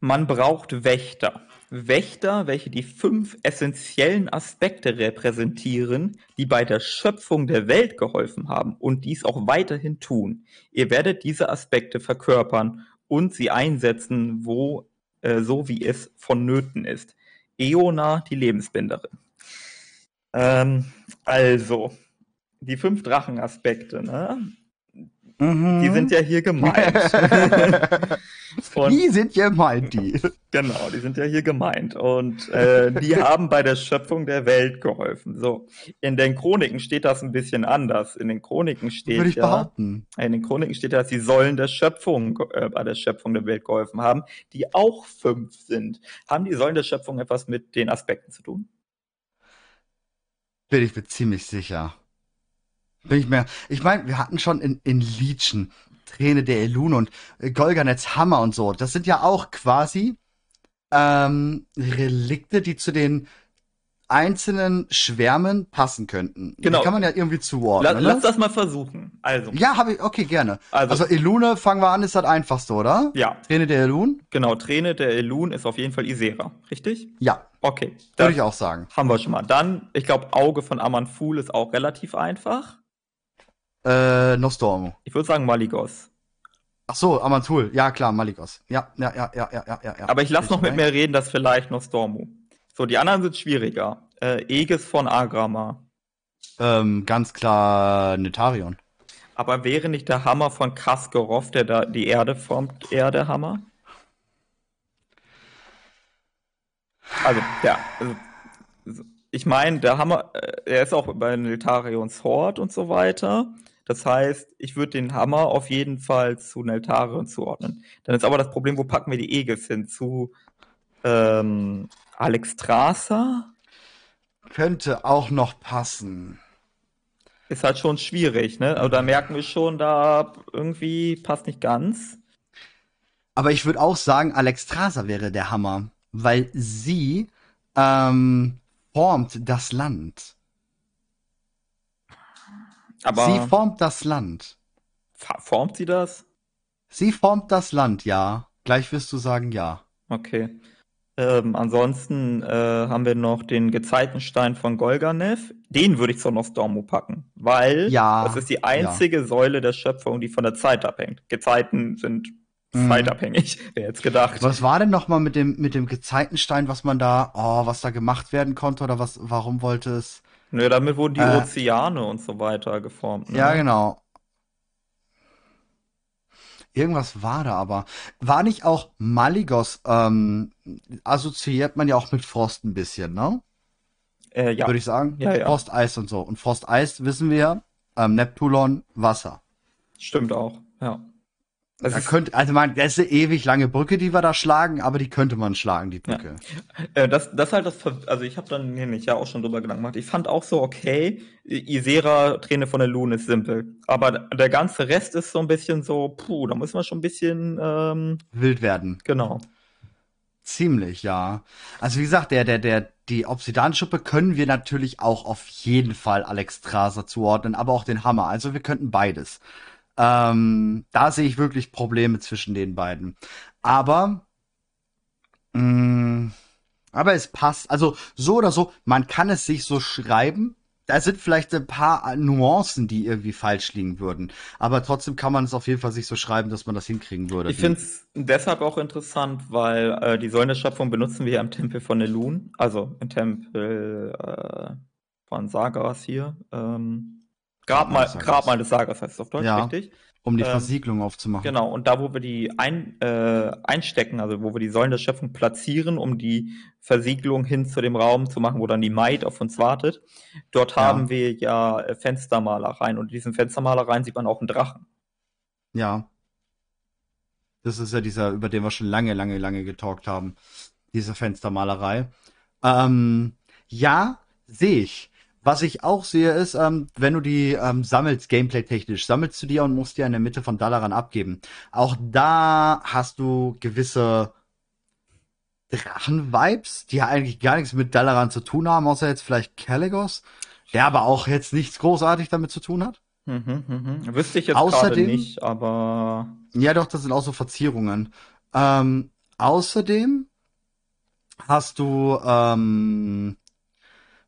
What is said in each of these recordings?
Man braucht Wächter. Wächter, welche die fünf essentiellen Aspekte repräsentieren, die bei der Schöpfung der Welt geholfen haben und dies auch weiterhin tun. Ihr werdet diese Aspekte verkörpern und sie einsetzen, wo äh, so wie es vonnöten ist. Eona, die Lebensbinderin. Ähm, also, die fünf Drachenaspekte, ne? Mhm. Die sind ja hier gemeint. Und, die sind gemeint, die. Genau, die sind ja hier gemeint. Und äh, die haben bei der Schöpfung der Welt geholfen. So, in den Chroniken steht das ein bisschen anders. In den Chroniken steht Würde ich ja, behaupten. in den Chroniken steht ja, dass sie sollen der Schöpfung äh, bei der Schöpfung der Welt geholfen haben, die auch fünf sind. Haben die Säulen der Schöpfung etwas mit den Aspekten zu tun? Bin ich mir ziemlich sicher. Bin ich mehr. Ich meine, wir hatten schon in, in Legion Träne der Elune und äh, Golganets Hammer und so. Das sind ja auch quasi ähm, Relikte, die zu den einzelnen Schwärmen passen könnten. Genau. Die kann man ja irgendwie zuordnen. La, ne? Lass das mal versuchen. Also. Ja, habe ich, okay, gerne. Also, also Elune, fangen wir an, ist das einfachste, oder? Ja. Träne der Elune? Genau, Träne der Elune ist auf jeden Fall Isera, richtig? Ja. Okay. Würde ich auch sagen. Haben wir schon mal. Dann, ich glaube, Auge von Amanful ist auch relativ einfach. Äh, Nostormo. Ich würde sagen Maligos. Ach so, Amantul. Ja, klar, Maligos. Ja, ja, ja, ja, ja, ja, ja. Aber ich lasse noch mit mir reden, dass vielleicht Nostormo. So, die anderen sind schwieriger. Äh, Aegis von Agrama. Ähm, ganz klar Netarion. Aber wäre nicht der Hammer von Kaskerov, der da die Erde formt, eher der Hammer? Also, ja. Also, ich meine, der Hammer, äh, er ist auch bei Neltarions Hort und so weiter. Das heißt, ich würde den Hammer auf jeden Fall zu Neltarion zuordnen. Dann ist aber das Problem, wo packen wir die Aegis hin? Zu ähm, Alex Strasser? Könnte auch noch passen. Ist halt schon schwierig, ne? Also da merken wir schon, da irgendwie passt nicht ganz. Aber ich würde auch sagen, Alex Strasser wäre der Hammer, weil sie ähm, formt das Land. Aber sie formt das Land. Formt sie das? Sie formt das Land, ja. Gleich wirst du sagen, ja. Okay. Ähm, ansonsten äh, haben wir noch den Gezeitenstein von Golganev. Den würde ich zur Nostormo packen, weil ja, das ist die einzige ja. Säule der Schöpfung, die von der Zeit abhängt. Gezeiten sind mhm. zeitabhängig, wer jetzt gedacht. Was war denn nochmal mit dem, mit dem Gezeitenstein, was man da, oh, was da gemacht werden konnte oder was, warum wollte es? Nö, damit wurden die äh, Ozeane und so weiter geformt. Ne? Ja, genau. Irgendwas war da aber. War nicht auch Maligos, ähm, assoziiert man ja auch mit Frost ein bisschen, ne? Äh, ja. Würde ich sagen. Ja, ja. Frost, Eis und so. Und Frost, Eis wissen wir, ähm, Neptulon, Wasser. Stimmt auch, ja. Das da könnte, also man, das ist eine ewig lange Brücke, die wir da schlagen, aber die könnte man schlagen, die Brücke. Ja. Äh, das, das halt das, also ich habe dann nämlich ja auch schon drüber Gedanken gemacht. Ich fand auch so, okay, Isera, Träne von der Lune ist simpel. Aber der ganze Rest ist so ein bisschen so, puh, da muss man schon ein bisschen ähm, wild werden. Genau. Ziemlich, ja. Also wie gesagt, der, der, der, die Obsidanschuppe können wir natürlich auch auf jeden Fall Alex Traser zuordnen, aber auch den Hammer. Also wir könnten beides. Ähm, da sehe ich wirklich Probleme zwischen den beiden. Aber, mh, mm, aber es passt. Also so oder so, man kann es sich so schreiben. Da sind vielleicht ein paar Nuancen, die irgendwie falsch liegen würden. Aber trotzdem kann man es auf jeden Fall sich so schreiben, dass man das hinkriegen würde. Ich finde es deshalb auch interessant, weil äh, die Säulen der Schöpfung benutzen wir ja im Tempel von Elun, also im Tempel äh, von Sagas hier. Ähm, Grabmal, Grabmal des Sagas heißt es auf Deutsch, ja, richtig? Um die ähm, Versiegelung aufzumachen. Genau, und da, wo wir die ein, äh, einstecken, also wo wir die Säulen der Schöpfung platzieren, um die Versiegelung hin zu dem Raum zu machen, wo dann die Maid auf uns wartet, dort ja. haben wir ja äh, Fenstermalereien und in diesen Fenstermalereien sieht man auch einen Drachen. Ja. Das ist ja dieser, über den wir schon lange, lange, lange getalkt haben. Diese Fenstermalerei. Ähm, ja, sehe ich. Was ich auch sehe, ist, ähm, wenn du die ähm, sammelst, gameplay-technisch, sammelst du die und musst die in der Mitte von Dalaran abgeben. Auch da hast du gewisse Drachen-Vibes, die ja eigentlich gar nichts mit Dalaran zu tun haben, außer jetzt vielleicht Caligos, der aber auch jetzt nichts großartig damit zu tun hat. Mhm, mhm. Wüsste ich jetzt Außerdem, nicht, aber. Ja, doch, das sind auch so Verzierungen. Ähm, außerdem hast du, ähm,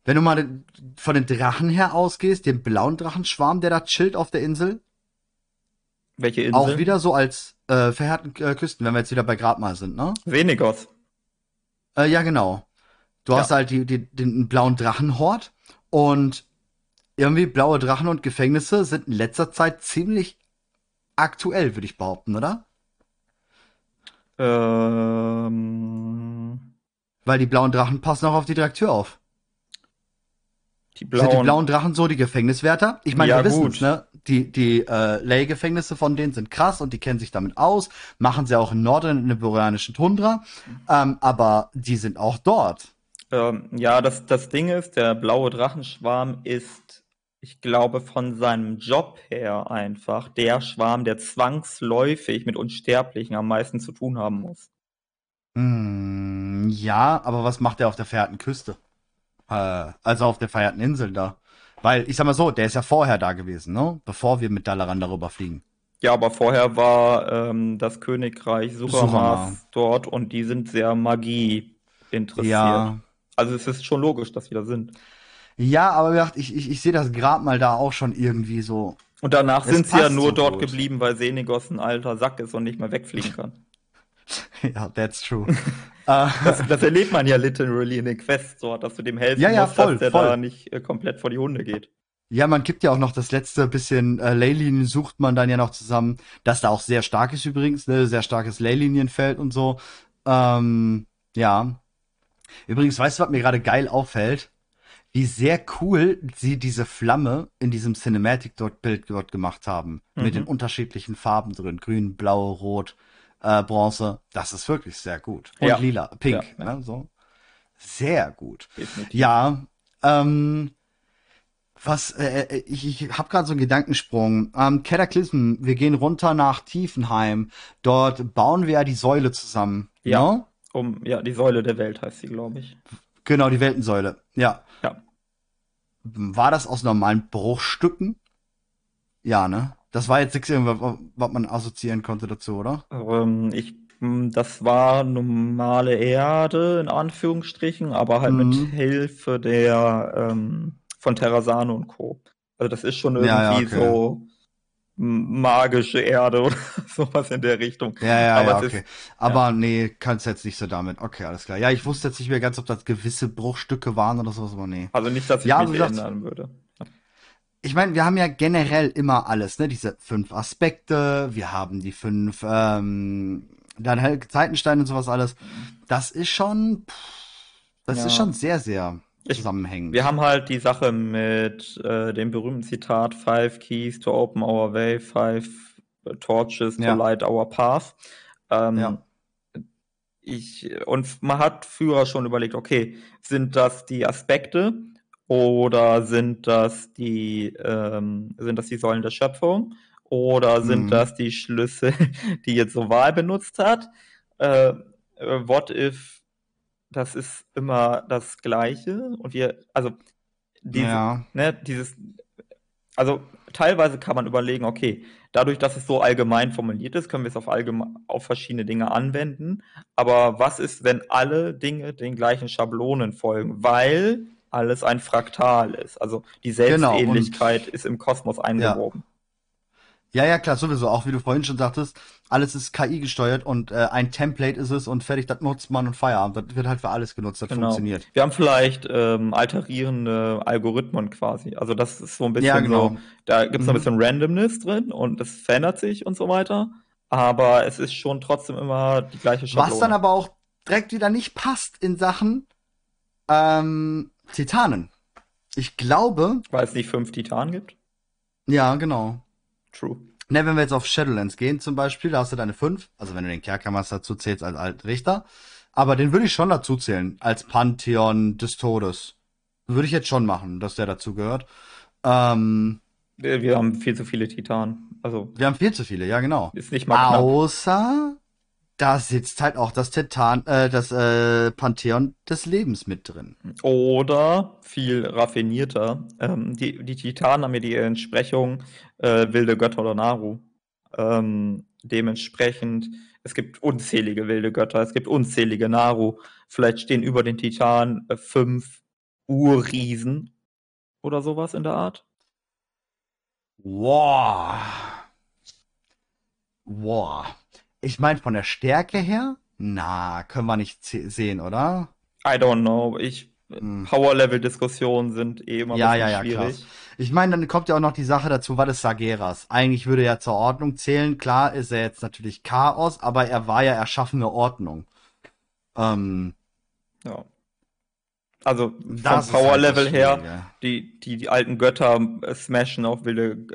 wenn du mal von den Drachen her ausgehst, den blauen Drachenschwarm, der da chillt auf der Insel, Welche Insel? auch wieder so als äh, verhärten äh, Küsten, wenn wir jetzt wieder bei Grabmal sind, ne? Venigos. Äh, ja, genau. Du Ja. hast halt die, die, den blauen Drachenhort und irgendwie blaue Drachen und Gefängnisse sind in letzter Zeit ziemlich aktuell, würde ich behaupten, oder? Ähm, Weil die blauen Drachen passen auch auf die Direktür auf. Die Sind blauen. die blauen Drachen so die Gefängniswärter? Ich meine, Ja, wir wissen ne? Die, die äh, Lay-Gefängnisse von denen sind krass und die kennen sich damit aus, machen sie auch in Norden in der boreanischen Tundra, ähm, aber die sind auch dort. Ähm, ja, das, das Ding ist, der blaue Drachenschwarm ist, ich glaube, von seinem Job her einfach der Schwarm, der zwangsläufig mit Unsterblichen am meisten zu tun haben muss. Hm, ja, aber was macht er auf der verheerten Küste? Äh, also auf der verheerten Insel da. Weil, ich sag mal so, der ist ja vorher da gewesen, ne? Bevor wir mit Dalaran darüber fliegen. Ja, aber vorher war ähm, das Königreich Suramars Suramar. dort und die sind sehr Magie interessiert. Ja. Also es ist schon logisch, dass die da sind. Ja, aber ich, ich, ich sehe das Grabmal da auch schon irgendwie so. Und danach Es sind sie ja nur so dort gut. geblieben, weil Senegos ein alter Sack ist und nicht mehr wegfliegen kann. ja, that's true. äh, Das, das erlebt man ja literally in den Quests dort, dass du dem helfen Ja, ja, musst, voll, dass der voll. da nicht äh, komplett vor die Hunde geht. ja, man gibt ja auch noch das letzte bisschen äh, Leylinien sucht man dann ja noch zusammen, das da auch sehr stark ist übrigens, ne? Sehr starkes Leylinienfeld und so. Ähm, ja. Übrigens, weißt du, was mir gerade geil auffällt? Wie sehr cool sie diese Flamme in diesem Cinematic dort Bild dort gemacht haben. Mit Mhm. den unterschiedlichen Farben drin. Grün, blau, rot, äh, Bronze. Das ist wirklich sehr gut. Und Ja. lila, pink, Ja. Ne, so. Sehr gut. Definitiv. Ja, ähm, was, äh, äh, ich, ich habe gerade so einen Gedankensprung. Ähm, Cataclysm, wir gehen runter nach Tiefenheim. Dort bauen wir ja die Säule zusammen. Ja. Ne? Um, ja, die Säule der Welt heißt sie, glaube ich. Genau, die Weltensäule. Ja. Ja. War das aus normalen Bruchstücken? Ja, ne? Das war jetzt nichts, irgendwas, was man assoziieren konnte dazu, oder? Ähm, ich, mh, das war normale Erde, in Anführungsstrichen, aber halt Mhm. mit Hilfe der ähm, von Terrasano und Co. Also das ist schon Ja, ja, irgendwie okay. so magische Erde oder sowas in der Richtung. Ja, ja, Aber ja, okay. ist- Aber nee, kannst jetzt nicht so damit. Okay, alles klar. Ja, ich wusste jetzt nicht mehr ganz, ob das gewisse Bruchstücke waren oder sowas, aber nee. Also nicht, dass ich Ja, mich gesagt- erinnern würde. Ich meine, wir haben ja generell immer alles, ne? Diese fünf Aspekte, wir haben die fünf, ähm, dann halt Zeitenstein und sowas alles. Das ist schon, pff, das Ja. ist schon sehr, sehr Ich- zusammenhängend. Wir haben halt die Sache mit äh, dem berühmten Zitat Five Keys to Open Our Way, Five Torches to Ja. Light Our Path. Ähm, Ja. ich, und man hat früher schon überlegt, okay, sind das die Aspekte oder sind das die, ähm, sind das die Säulen der Schöpfung oder sind Mhm. das die Schlüssel, die jetzt so Wahl benutzt hat? Äh, äh, what if das ist immer das Gleiche und wir, also diese, Ja. ne, dieses, also teilweise kann man überlegen, okay, dadurch, dass es so allgemein formuliert ist, können wir es auf auf verschiedene Dinge anwenden. Aber was ist, wenn alle Dinge den gleichen Schablonen folgen? Weil alles ein Fraktal ist. Also die Genau, Selbstähnlichkeit ist im Kosmos eingewoben. Ja, ja, klar, sowieso. Auch wie du vorhin schon sagtest, alles ist KI gesteuert und äh, ein Template ist es und fertig, das nutzt man und Feierabend. Das wird halt für alles genutzt, das Genau. funktioniert. Wir haben vielleicht ähm, alterierende Algorithmen quasi. Also das ist so ein bisschen Ja, genau. so, da gibt es noch ein Mhm. bisschen Randomness drin und es verändert sich und so weiter. Aber es ist schon trotzdem immer die gleiche Schablone. Was dann aber auch direkt wieder nicht passt in Sachen ähm, Titanen. Ich glaube, Weil es nicht fünf Titanen gibt. ja, genau. True. Ne, wenn wir jetzt auf Shadowlands gehen zum Beispiel, da hast du deine fünf, also wenn du den Kerkermast dazu zählst als Altrichter, aber den würde ich schon dazu zählen, als Pantheon des Todes. Würde ich jetzt schon machen, dass der dazu gehört. Ähm, Wir, wir haben viel zu viele Titanen. Also wir haben viel zu viele, ja genau. ist nicht mal. Außer da sitzt halt auch das Titan, äh, das äh, Pantheon des Lebens mit drin. Oder viel raffinierter. Ähm, die, die Titanen haben ja die Entsprechung äh, wilde Götter oder Naru. Ähm, dementsprechend Es gibt unzählige wilde Götter, es gibt unzählige Naru. Vielleicht stehen über den Titanen äh, fünf Urriesen oder sowas in der Art. Wow. Wow. Ich meine, von der Stärke her, na, können wir nicht sehen, oder? I don't know. Ich, hm. Power-Level-Diskussionen sind eh immer ja, ja, ja, schwierig. Krass. Ich meine, dann kommt ja auch noch die Sache dazu, was ist Sageras? Eigentlich würde er zur Ordnung zählen. Klar ist er jetzt natürlich Chaos, aber er war ja erschaffene Ordnung. Ähm, ja. Also das vom Power-Level halt her, die, die, die alten Götter äh, smashen auch wilde,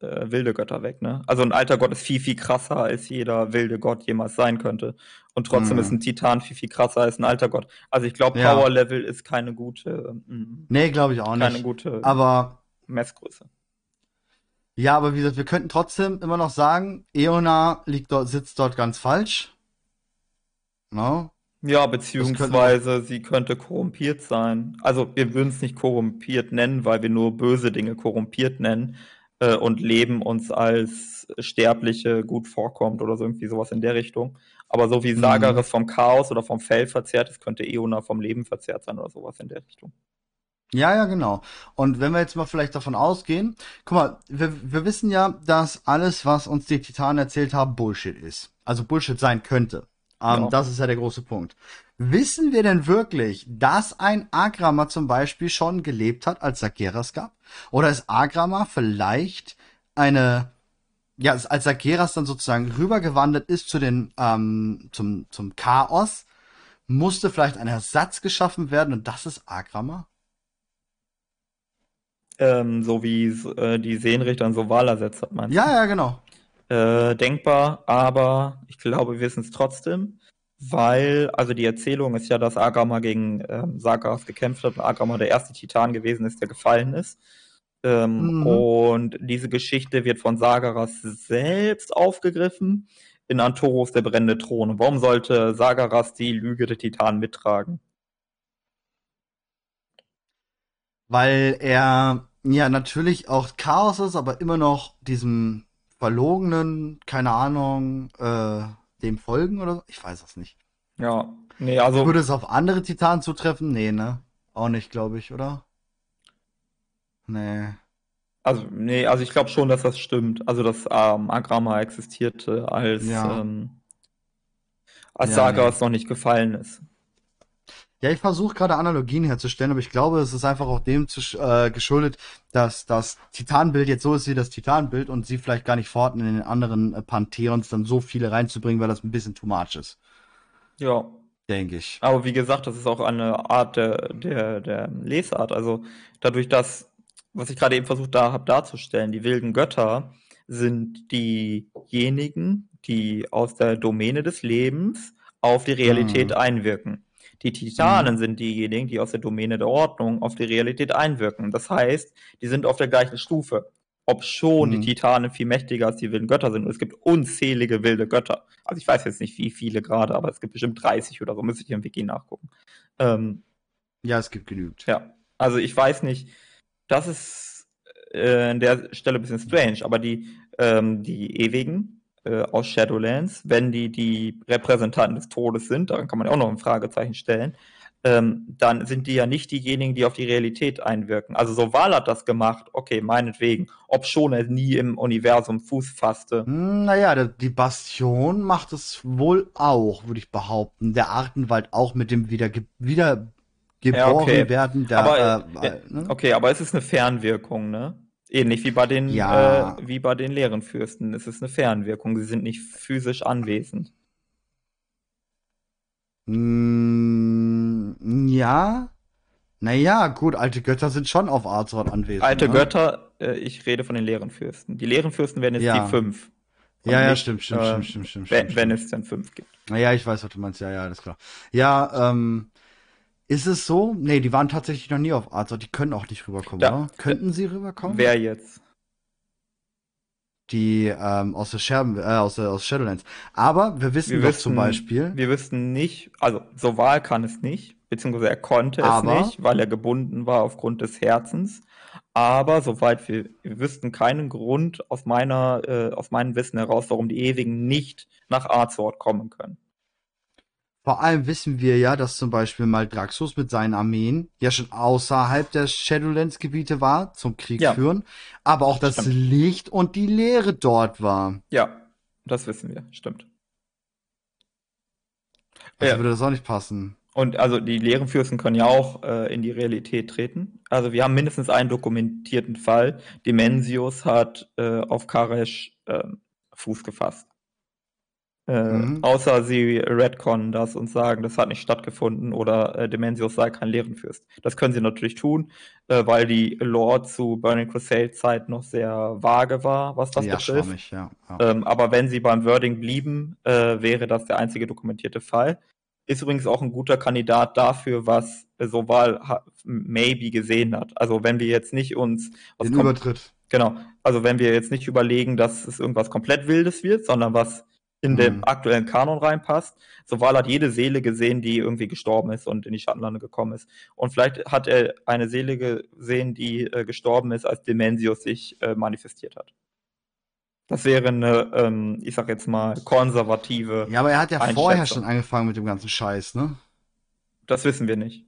äh, äh, wilde Götter weg, ne? Also ein alter Gott ist viel, viel krasser, als jeder wilde Gott jemals sein könnte. Und trotzdem mhm. ist ein Titan viel, viel krasser als ein alter Gott. Also ich glaube, Power-Level ist keine gute. Mh, mm, nee, glaube ich auch nicht. Keine gute aber, Messgröße. Ja, aber wie gesagt, wir könnten trotzdem immer noch sagen, Eona liegt dort, sitzt dort ganz falsch. No? Ja, beziehungsweise sie könnte korrumpiert sein. Also wir würden es nicht korrumpiert nennen, weil wir nur böse Dinge korrumpiert nennen äh, und Leben uns als Sterbliche gut vorkommt oder so irgendwie sowas in der Richtung. Aber so wie mhm. Sagaris vom Chaos oder vom Fell verzerrt ist, könnte Eona vom Leben verzerrt sein oder sowas in der Richtung. Ja, ja, genau. Und wenn wir jetzt mal vielleicht davon ausgehen, guck mal, wir, wir wissen ja, dass alles, was uns die Titanen erzählt haben, Bullshit ist. Also Bullshit sein könnte. Ähm, ja. Das ist ja der große Punkt. Wissen wir denn wirklich, dass ein Agrama zum Beispiel schon gelebt hat, als Sageras gab? Oder ist Agrama vielleicht eine, ja, als Sageras dann sozusagen rübergewandert ist zu den, ähm, zum, zum Chaos, musste vielleicht ein Ersatz geschaffen werden und das ist Agrama? Ähm, so wie äh, die Seenrichter an Soval ersetzt hat, meinst du? Ja, ja, genau äh, denkbar, aber ich glaube, wir wissen es trotzdem, weil, also die Erzählung ist ja, dass Agama gegen ähm, Sagaras gekämpft hat und Agama der erste Titan gewesen ist, der gefallen ist. Ähm, mhm. Und diese Geschichte wird von Sagaras selbst aufgegriffen in Antoros der brennende Thron. Warum sollte Sagaras die Lüge der Titanen mittragen? Weil er ja natürlich auch Chaos ist, aber immer noch diesem Verlogenen, keine Ahnung, äh, dem folgen oder so? Ich weiß es nicht. Ja, nee, also. Würde es auf andere Titanen zutreffen? Nee, ne? Auch nicht, glaube ich, oder? Nee. Also, nee, also ich glaube schon, dass das stimmt. Also, dass ähm, Agrama existierte, als, ja. ähm, als ja, Saga nee. noch nicht gefallen ist. Ja, ich versuche gerade Analogien herzustellen, aber ich glaube, es ist einfach auch dem zu, äh, geschuldet, dass das Titanbild jetzt so ist wie das Titanbild und sie vielleicht gar nicht vorhatten, in den anderen äh, Pantheons dann so viele reinzubringen, weil das ein bisschen too much ist. Ja. Denke ich. Aber wie gesagt, das ist auch eine Art der, der, der Lesart. Also dadurch, dass, was ich gerade eben versucht da, habe darzustellen, die wilden Götter sind diejenigen, die aus der Domäne des Lebens auf die Realität hm. einwirken. Die Titanen mhm. sind diejenigen, die aus der Domäne der Ordnung auf die Realität einwirken. Das heißt, die sind auf der gleichen Stufe. Ob schon mhm. die Titanen viel mächtiger als die wilden Götter sind. Und es gibt unzählige wilde Götter. Also ich weiß jetzt nicht, wie viele gerade, aber es gibt bestimmt 30 oder so. Müsste ich im Wiki nachgucken. Ähm, ja, es gibt genügend. Ja, also ich weiß nicht. Das ist äh, an der Stelle ein bisschen strange, aber die, ähm, die ewigen, äh, aus Shadowlands, wenn die die Repräsentanten des Todes sind, daran kann man auch noch ein Fragezeichen stellen, ähm, dann sind die ja nicht diejenigen, die auf die Realität einwirken. Also so Wahl hat das gemacht, okay, meinetwegen, ob schon er nie im Universum Fuß fasste. Hm, naja, die Bastion macht es wohl auch, würde ich behaupten. Der Artenwald auch mit dem wieder, wieder geboren ja, okay. werden. Der, aber, äh, äh, ne? Okay, aber es ist eine Fernwirkung, ne? Ähnlich wie bei den, ja. äh, wie bei den leeren Fürsten. Es ist eine Fernwirkung. Sie sind nicht physisch anwesend. Mm, ja. Naja, gut, alte Götter sind schon auf Azeroth anwesend. Alte ne? Götter, äh, ich rede von den leeren Fürsten. Die leeren Fürsten wären jetzt ja. die fünf. Ja, ja, nicht, stimmt, stimmt, äh, stimmt, stimmt, stimmt, wenn, stimmt. Wenn es denn fünf gibt. Naja, ich weiß, was du meinst. Ja, ja, alles klar. Ja, ähm, ist es so? Nee, die waren tatsächlich noch nie auf Azeroth. Die können auch nicht rüberkommen, ja. oder? Könnten sie rüberkommen? Wer jetzt? Die ähm, aus der Scherben, äh, aus, aus Shadowlands. Aber wir wissen wir doch wüssten, zum Beispiel. Wir wüssten nicht, also so Wahl kann es nicht. beziehungsweise er konnte Aber- es nicht, weil er gebunden war aufgrund des Herzens. Aber soweit wir, wir wüssten keinen Grund aus meiner, äh, aus meinem Wissen heraus, warum die Ewigen nicht nach Azeroth kommen können. Vor allem wissen wir ja, dass zum Beispiel Maldraxxus mit seinen Armeen ja schon außerhalb der Shadowlands-Gebiete war, zum Krieg Ja. führen, aber auch das Stimmt. Licht und die Leere dort war. Ja, das wissen wir, stimmt. Also Ja. würde das auch nicht passen. Und also die leeren Fürsten können ja auch äh, in die Realität treten. Also wir haben mindestens einen dokumentierten Fall. Dimensius hat äh, auf Karesh ähm, Fuß gefasst. Äh, Mhm. Außer sie retconnen das und sagen, das hat nicht stattgefunden oder äh, Dimensius sei kein Leerenfürst. Das können sie natürlich tun, äh, weil die Lore zu Burning Crusade Zeit noch sehr vage war, was das ja, betrifft. schwammig, ja. ja. Ähm, aber wenn sie beim Wording blieben, äh, wäre das der einzige dokumentierte Fall. Ist übrigens auch ein guter Kandidat dafür, was Soval maybe gesehen hat. Also wenn wir jetzt nicht uns Den Übertritt. genau, also wenn wir jetzt nicht überlegen, dass es irgendwas komplett Wildes wird, sondern was in Mhm. den aktuellen Kanon reinpasst. Soval hat jede Seele gesehen, die irgendwie gestorben ist und in die Schattenlande gekommen ist. Und vielleicht hat er eine Seele gesehen, die äh, gestorben ist, als Dimensius sich äh, manifestiert hat. Das wäre eine, ähm, ich sag jetzt mal, konservative. Ja, aber er hat ja vorher schon angefangen mit dem ganzen Scheiß, ne? Das wissen wir nicht.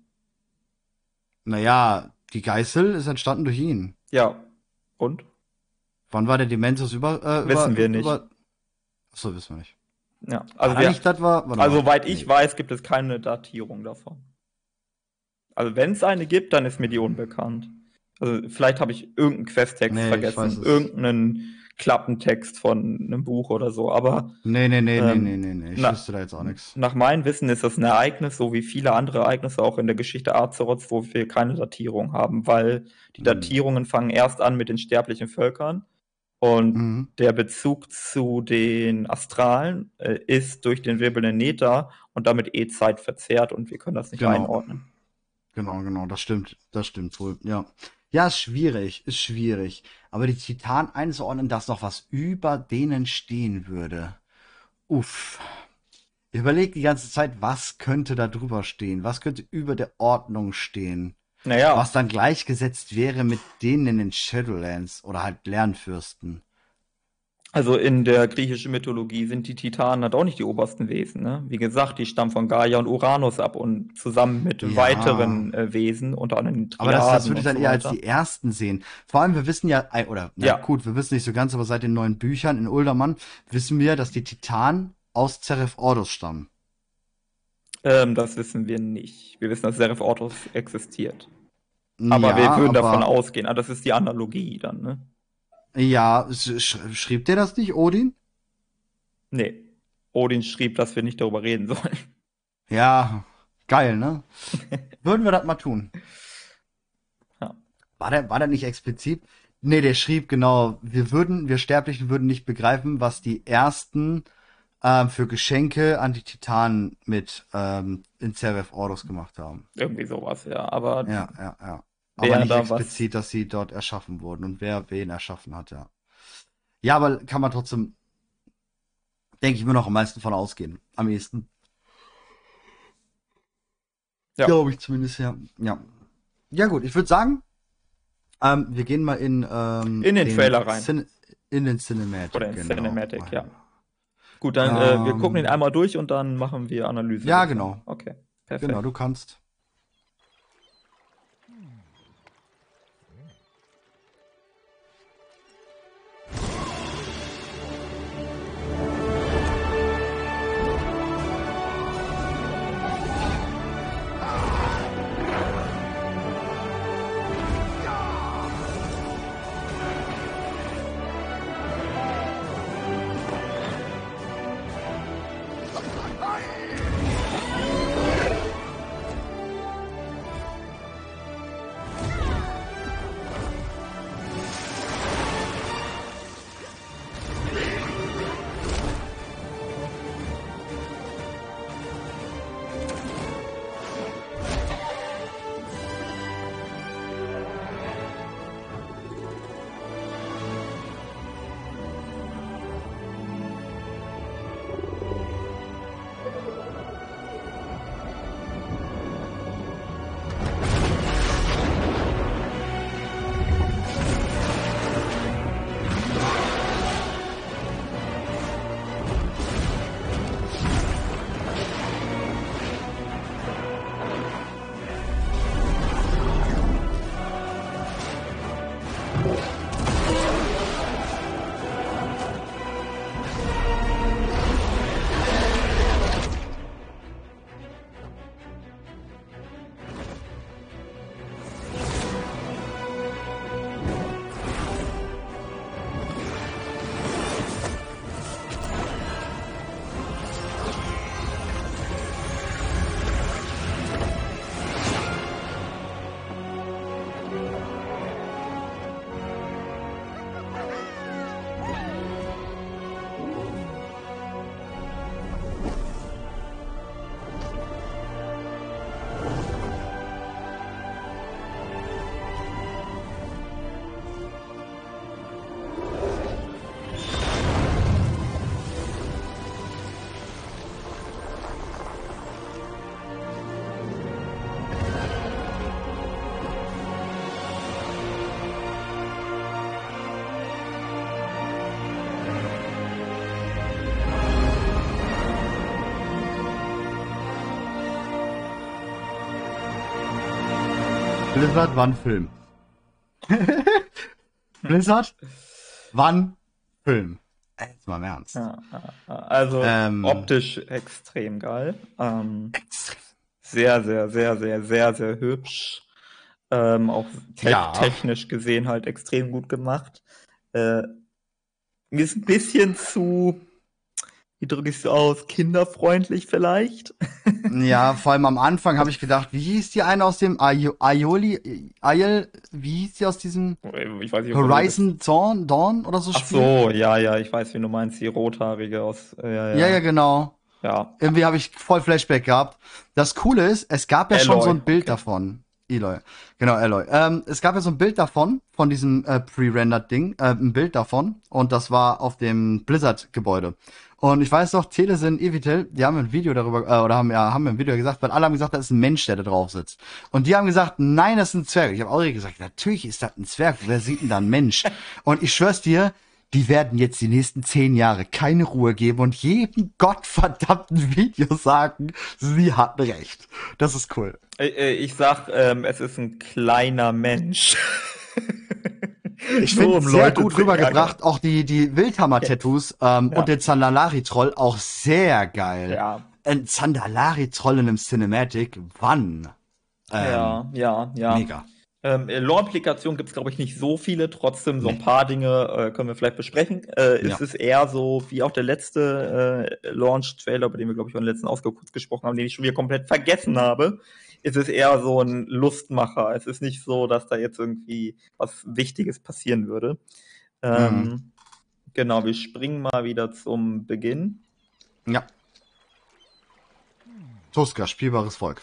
Naja, die Geißel ist entstanden durch ihn. Ja. Und? Wann war der Dementus über, äh, Wissen über, wir nicht. Über... Achso, wissen wir nicht. Ja. Also, nicht, das war, warte also mal. soweit ich Nee. weiß, gibt es keine Datierung davon. Also wenn es eine gibt, dann ist mir die unbekannt. Also vielleicht habe ich irgendeinen Questtext Nee, vergessen, es. irgendeinen Klappentext von einem Buch oder so. Aber Nee, nee, nee, Ähm, nee, nee, nee, nee. Ich na- wüsste da jetzt auch nichts. nach meinem Wissen ist das ein Ereignis, so wie viele andere Ereignisse auch in der Geschichte Azeroths, wo wir keine Datierung haben, weil die Mhm. Datierungen fangen erst an mit den sterblichen Völkern und Mhm. der Bezug zu den Astralen äh, ist durch den wirbelnden Nether und damit eh Zeit verzerrt und wir können das nicht Genau. einordnen. Genau, genau, das stimmt. Das stimmt wohl, ja. Ja, ist schwierig, ist schwierig. Aber die Titanen einzuordnen, dass noch was über denen stehen würde. Uff. Ich überlege die ganze Zeit, was könnte da drüber stehen? Was könnte über der Ordnung stehen? Naja, Was dann gleichgesetzt wäre mit denen in den Shadowlands oder halt Lernfürsten. also in der griechischen Mythologie sind die Titanen halt auch nicht die obersten Wesen. Ne? Wie gesagt, die stammen von Gaia und Uranus ab und zusammen mit Ja. weiteren äh, Wesen, unter anderem den Aber das, das Triaden würde ich dann so eher als die ersten sehen. Vor allem, wir wissen ja, oder, na Ja. gut, wir wissen nicht so ganz, aber seit den neuen Büchern in Uldermann wissen wir, dass die Titanen aus Zeref Ordus stammen. Ähm, das wissen wir nicht. Wir wissen, dass Seraph Ortus existiert. Aber ja, wir würden davon aber- ausgehen. Ah, das ist die Analogie dann, ne? Ja, sch- schrieb der das nicht, Odin? Nee. Odin schrieb, dass wir nicht darüber reden sollen. Ja, geil, ne? Würden wir das mal tun. Ja. War der, war der nicht explizit? Nee, der schrieb genau, wir würden, wir Sterblichen würden nicht begreifen, was die ersten ähm, für Geschenke an die Titanen mit ähm, in Zeref Ordus gemacht haben. Irgendwie sowas, ja. Aber Ja, ja, ja. Aber nicht da was- explizit, dass sie dort erschaffen wurden und wer wen erschaffen hat, ja. Ja, aber kann man trotzdem, denke ich mir noch am meisten von ausgehen. Am ehesten. Ja. Glaube ich zumindest, ja. Ja, ja gut, ich würde sagen, ähm, wir gehen mal in, ähm, In den Trailer rein. Cin in den Cinematic. Oder in genau. Cinematic, ja. Gut, dann äh, wir gucken Ähm, ihn einmal durch und dann machen wir Analyse. Ja, genau. Okay, perfekt. Genau, du kannst. Blizzard, wann Film? Blizzard, wann Film? Jetzt mal im Ernst. Ja, also Ähm. optisch extrem geil. Ähm, sehr, sehr, sehr, sehr, sehr, sehr hübsch. Ähm, auch te Ja. technisch gesehen halt extrem gut gemacht. Äh, mir ist ein bisschen zu, wie drücke ich es aus, kinderfreundlich vielleicht. Ja, vor allem am Anfang habe ich gedacht, wie hieß die eine aus dem Aio- Aioli, Aiel, wie hieß die aus diesem Ich weiß nicht, Horizon Dawn, Dawn oder so Ach Spiel? so, ja, ja, ich weiß, wie du meinst, die rothaarige aus. Äh, ja, Ja, ja, ja, genau. ja. Irgendwie habe ich voll Flashback gehabt. Das Coole ist, es gab ja schon Aloy, so ein Bild okay. davon. Eloy. Genau, Aloy. Ähm, es gab ja so ein Bild davon, von diesem äh, Pre-Rendered-Ding, äh, ein Bild davon. Und das war auf dem Blizzard-Gebäude. Und ich weiß noch, Telesin, Evitel, die haben ein Video darüber, äh, oder haben ja, haben ein Video gesagt, weil alle haben gesagt, das ist ein Mensch, der da drauf sitzt. Und die haben gesagt, nein, das ist ein Zwerg. Ich habe auch gesagt, natürlich ist das ein Zwerg. Wer sieht denn da einen Mensch? Und ich schwör's dir, die werden jetzt die nächsten zehn Jahre keine Ruhe geben und jedem gottverdammten Video sagen, sie hatten recht. Das ist cool. Äh, äh, Ich sag, ähm, es ist ein kleiner Mensch. Ich finde um sehr Leute gut rübergebracht, auch die, die Wildhammer-Tattoos ähm, Ja. und den Zandalari-Troll auch sehr geil. Ja, Ein Zandalari-Troll in einem Cinematic, wann? Ähm, ja, ja, ja. Mega. Ähm, äh, Lore-Applikationen gibt es, glaube ich, nicht so viele. Trotzdem, so ein paar Dinge äh, können wir vielleicht besprechen. Äh, Ja. Es ist eher so, wie auch der letzte äh, Launch-Trailer, über den wir, glaube ich, in der letzten Ausgabe kurz gesprochen haben, den ich schon wieder komplett vergessen habe. Es ist eher so ein Lustmacher. Es ist nicht so, dass da jetzt irgendwie was Wichtiges passieren würde. Ähm, Mhm. Genau, wir springen mal wieder zum Beginn. Ja. Tuska, spielbares Volk.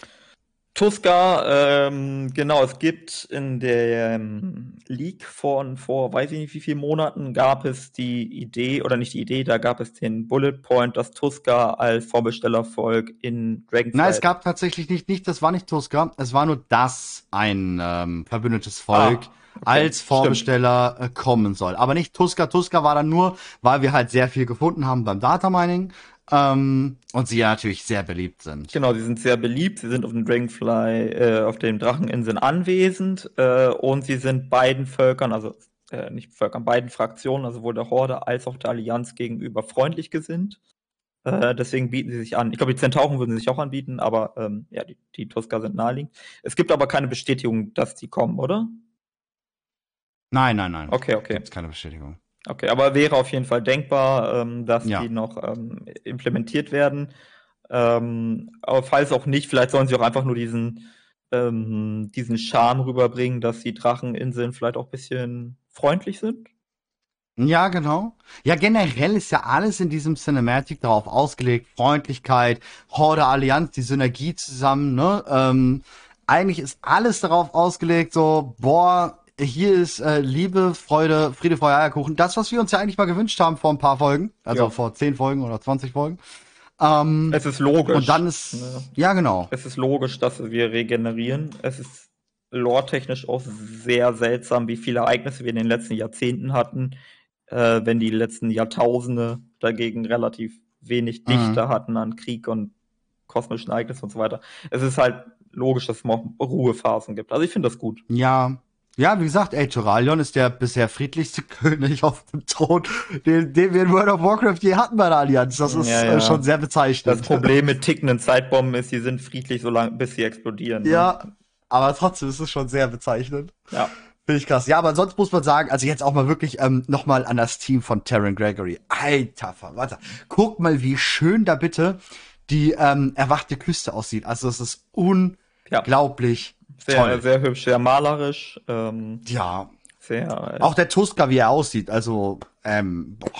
Tuska, ähm, genau, es gibt in der ähm, League von vor, weiß ich nicht wie vielen Monaten, gab es die Idee, oder nicht die Idee, da gab es den Bullet Point, dass Tuska als Vorbestellervolk in Dragonflight. Nein, es gab tatsächlich nicht, nicht, das war nicht Tuska, es war nur das ein ähm, verbündetes Volk Ah, okay, als stimmt. Vorbesteller äh, kommen soll. Aber nicht Tuska. Tuska war dann nur, weil wir halt sehr viel gefunden haben beim Data Mining ähm, und sie ja natürlich sehr beliebt sind. Genau, sie sind sehr beliebt, sie sind auf dem Dragonfly, äh, auf den Dracheninseln anwesend äh, und sie sind beiden Völkern, also äh, nicht Völkern, beiden Fraktionen, also sowohl der Horde als auch der Allianz gegenüber freundlich gesinnt. Äh, deswegen bieten sie sich an. Ich glaube, die Zentauren würden sich auch anbieten, aber ähm, ja, die, die Tusker sind naheliegend. Es gibt aber keine Bestätigung, dass die kommen, oder? Nein, nein, nein. Okay, okay. Gibt's keine Bestätigung. Okay, aber wäre auf jeden Fall denkbar, ähm, dass Ja. die noch ähm, implementiert werden. Ähm, aber falls auch nicht, vielleicht sollen sie auch einfach nur diesen, ähm, diesen Charme rüberbringen, dass die Dracheninseln vielleicht auch ein bisschen freundlich sind. Ja, genau. Ja, generell ist ja alles in diesem Cinematic darauf ausgelegt. Freundlichkeit, Horde, Allianz, die Synergie zusammen, ne? Ähm, eigentlich ist alles darauf ausgelegt, so, boah, hier ist äh, Liebe, Freude, Friede, Freude, Eierkuchen. Das, was wir uns ja eigentlich mal gewünscht haben vor ein paar Folgen. Also Ja. vor zehn Folgen oder 20 Folgen. Ähm, Es ist logisch. und dann ist, ne? ja, genau. Es ist logisch, dass wir regenerieren. Es ist lore-technisch auch sehr seltsam, wie viele Ereignisse wir in den letzten Jahrzehnten hatten, äh, wenn die letzten Jahrtausende dagegen relativ wenig Mhm. Dichte hatten an Krieg und kosmischen Ereignissen und so weiter. Es ist halt logisch, dass es auch Ruhephasen gibt. Also ich finde das gut. Ja. Ja, wie gesagt, ey, Turalion ist der bisher friedlichste König auf dem Thron, den, den wir in World of Warcraft je hatten bei der Allianz. Das ist Ja, äh, ja. schon sehr bezeichnend. Das Problem mit tickenden Zeitbomben ist, sie sind friedlich, solange bis sie explodieren. ne? Ja, aber trotzdem ist es schon sehr bezeichnend. ja. Finde ich krass. Ja, aber sonst muss man sagen, also jetzt auch mal wirklich ähm, nochmal an das Team von Terran Gregory. Alter, warte. Guck mal, wie schön da bitte die ähm, erwachte Küste aussieht. Also es ist unglaublich Sehr, toll. sehr hübsch, sehr malerisch, ähm, Ja, sehr, äh, auch der Tuska, wie er aussieht. Also, ähm, boah,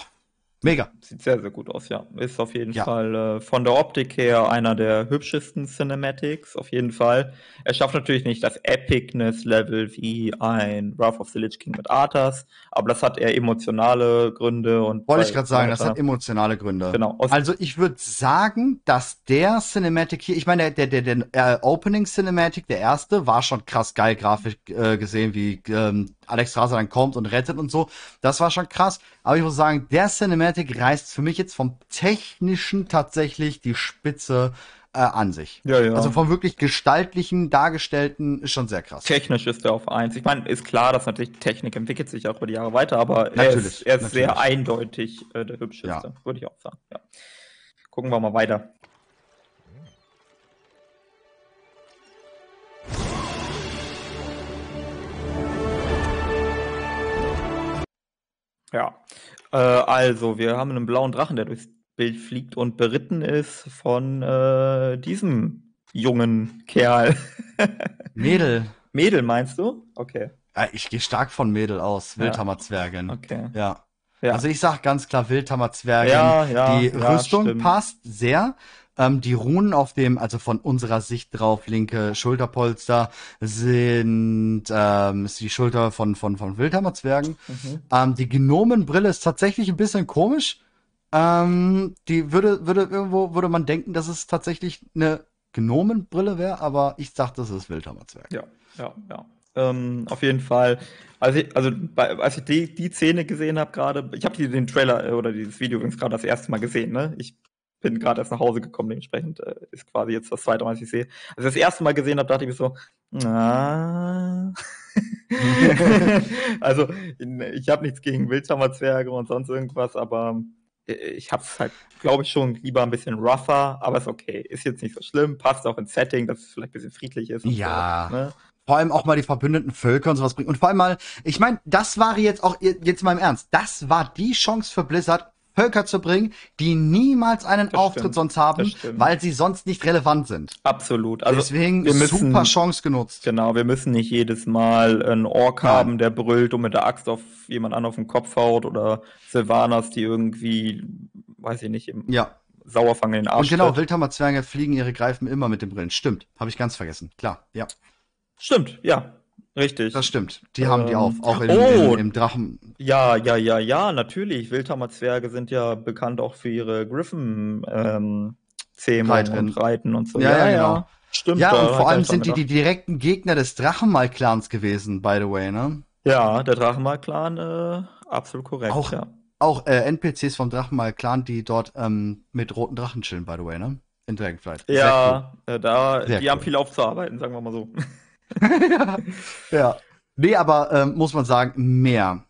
mega. Sieht sehr, sehr gut aus, ja. Ist auf jeden Ja. Fall äh, von der Optik her einer der hübschesten Cinematics, auf jeden Fall. Er schafft natürlich nicht das Epicness-Level wie ein Wrath of the Lich King mit Arthas, aber das hat eher emotionale Gründe und Wollte ich gerade sagen, das hat emotionale Gründe. Genau. Aus, Also ich würde sagen, dass der Cinematic hier, ich meine, der, der, der, der äh, Opening Cinematic, der erste, war schon krass geil grafisch äh, gesehen, wie ähm, Alex Strasser dann kommt und rettet und so. Das war schon krass. Aber ich muss sagen, der Cinematic reißt für mich jetzt vom Technischen tatsächlich die Spitze äh, an sich. Ja, ja. Also vom wirklich gestaltlichen, dargestellten ist schon sehr krass. Technisch ist er auf eins. Ich meine, ist klar, dass natürlich Technik entwickelt sich auch über die Jahre weiter, aber er Natürlich, ist, er ist sehr eindeutig äh, der hübscheste, würde ich auch sagen. Ja. Gucken wir mal weiter. Ja, äh, also wir haben einen blauen Drachen, der durchs Bild fliegt und beritten ist von äh, diesem jungen Kerl. Mädel. Mädel meinst du? Okay, Ja, ich gehe stark von Mädel aus. Wildhammer-Zwergin. okay. Ja. Ja. Also ich sag ganz klar Wildhammer-Zwergin. Ja, ja, die ja, Rüstung stimmt. passt sehr. Ähm, die Runen auf dem, also von unserer Sicht drauf, linke Schulterpolster, sind ähm, ist die Schulter von, von, von Wildhammer-Zwergen. Mhm. Ähm, die Gnomenbrille ist tatsächlich ein bisschen komisch. Ähm, die würde, würde irgendwo, würde man denken, dass es tatsächlich eine Gnomenbrille wäre, aber ich sag, das ist Wildhammer-Zwerg. Ja, ja, ja. Ähm, auf jeden Fall. Also, ich, also bei, als ich die, die Szene gesehen habe gerade, ich habe den Trailer äh, oder dieses Video übrigens gerade das erste Mal gesehen, ne? Ich bin gerade erst nach Hause gekommen, dementsprechend äh, ist quasi jetzt das zweite Mal, dass ich sehe. Als ich das erste Mal gesehen habe, dachte ich mir so, na. also ich habe nichts gegen Wildhammerzwerge und sonst irgendwas, aber äh, ich habe es halt, glaube ich, schon lieber ein bisschen rougher, aber ist okay. Ist jetzt nicht so schlimm, passt auch ins Setting, dass es vielleicht ein bisschen friedlich ist. Ja. So, ne? vor allem auch mal die verbündeten Völker und sowas bringen. Und vor allem mal, ich meine, das war jetzt auch, jetzt mal im Ernst, das war die Chance für Blizzard, Völker zu bringen, die niemals einen Das Auftritt stimmt, sonst haben, weil sie sonst nicht relevant sind. Absolut. Also Deswegen wir müssen, super Chance genutzt. Genau, wir müssen nicht jedes Mal einen Ork Nein. haben, der brüllt und mit der Axt auf jemand anderen auf den Kopf haut oder Sylvanas, die irgendwie, weiß ich nicht, im Ja. Sauerfang in den Arsch Und genau, tritt. Wildhammer-Zwerge fliegen ihre Greifen immer mit den Brillen. Stimmt. Habe ich ganz vergessen. Klar, ja. Stimmt, ja. Richtig. Das stimmt. Die haben die Ähm, auf. Auch im, oh. im, im Drachen. Ja, ja, ja, ja, natürlich. Wildhammer-Zwerge sind ja bekannt auch für ihre Griffin ähm, Zähmung Reiten. und Reiten und so. Ja, ja, genau. Stimmt. Ja, und vor allem sind die die direkten Gegner des Drachenmal-Clans gewesen, by the way, ne? Ja, der Drachenmal-Clan, äh, absolut korrekt, Auch- ja. Auch äh, NPCs vom Drachenmal-Clan, die dort ähm, mit roten Drachen chillen, by the way, ne? In Dragonflight. Ja, äh, da, Sehr die haben cool. viel aufzuarbeiten, sagen wir mal so. ja. Nee, aber ähm, muss man sagen, mehr.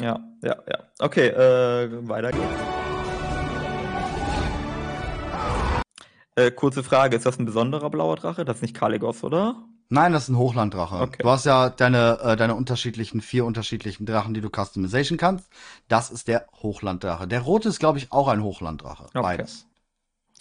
Ja, ja, ja. Okay, äh, weiter geht's. Äh, kurze Frage, ist das ein besonderer blauer Drache? Das ist nicht Kaligos, oder? Nein, das ist ein Hochlanddrache. Okay. Du hast ja deine, äh, deine unterschiedlichen, vier unterschiedlichen Drachen, die du customization kannst. Das ist der Hochlanddrache. Der rote ist, glaube ich, auch ein Hochlanddrache. Okay. Beides.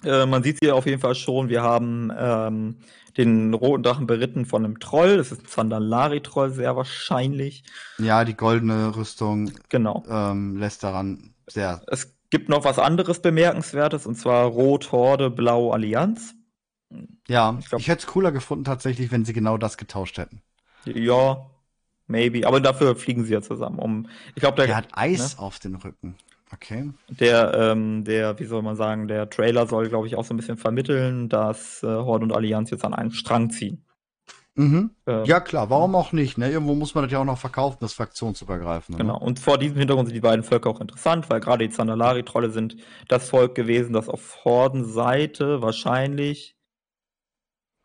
Äh, man sieht hier auf jeden Fall schon, wir haben ähm, den roten Drachen beritten von einem Troll. Das ist ein Zandalari-Troll, sehr wahrscheinlich. Ja, die goldene Rüstung Genau. ähm, lässt daran sehr. Es gibt noch was anderes Bemerkenswertes, und zwar Rot, Horde, Blau, Allianz. Ja, Ich ich, hätte es cooler gefunden tatsächlich, wenn sie genau das getauscht hätten. Ja, maybe. Aber dafür fliegen sie ja zusammen. Um, ich glaube, der, Der hat Eis auf den Rücken. Okay. Der, ähm, der, wie soll man sagen, der Trailer soll, glaube ich, auch so ein bisschen vermitteln, dass äh, Horde und Allianz jetzt an einen Strang ziehen. Mhm. Ähm, Ja, klar, warum auch nicht? Ne? Irgendwo muss man das ja auch noch verkaufen, das fraktionsübergreifende. Genau. Ne? Und vor diesem Hintergrund sind die beiden Völker auch interessant, weil gerade die Zandalari-Trolle sind das Volk gewesen, das auf Hordenseite wahrscheinlich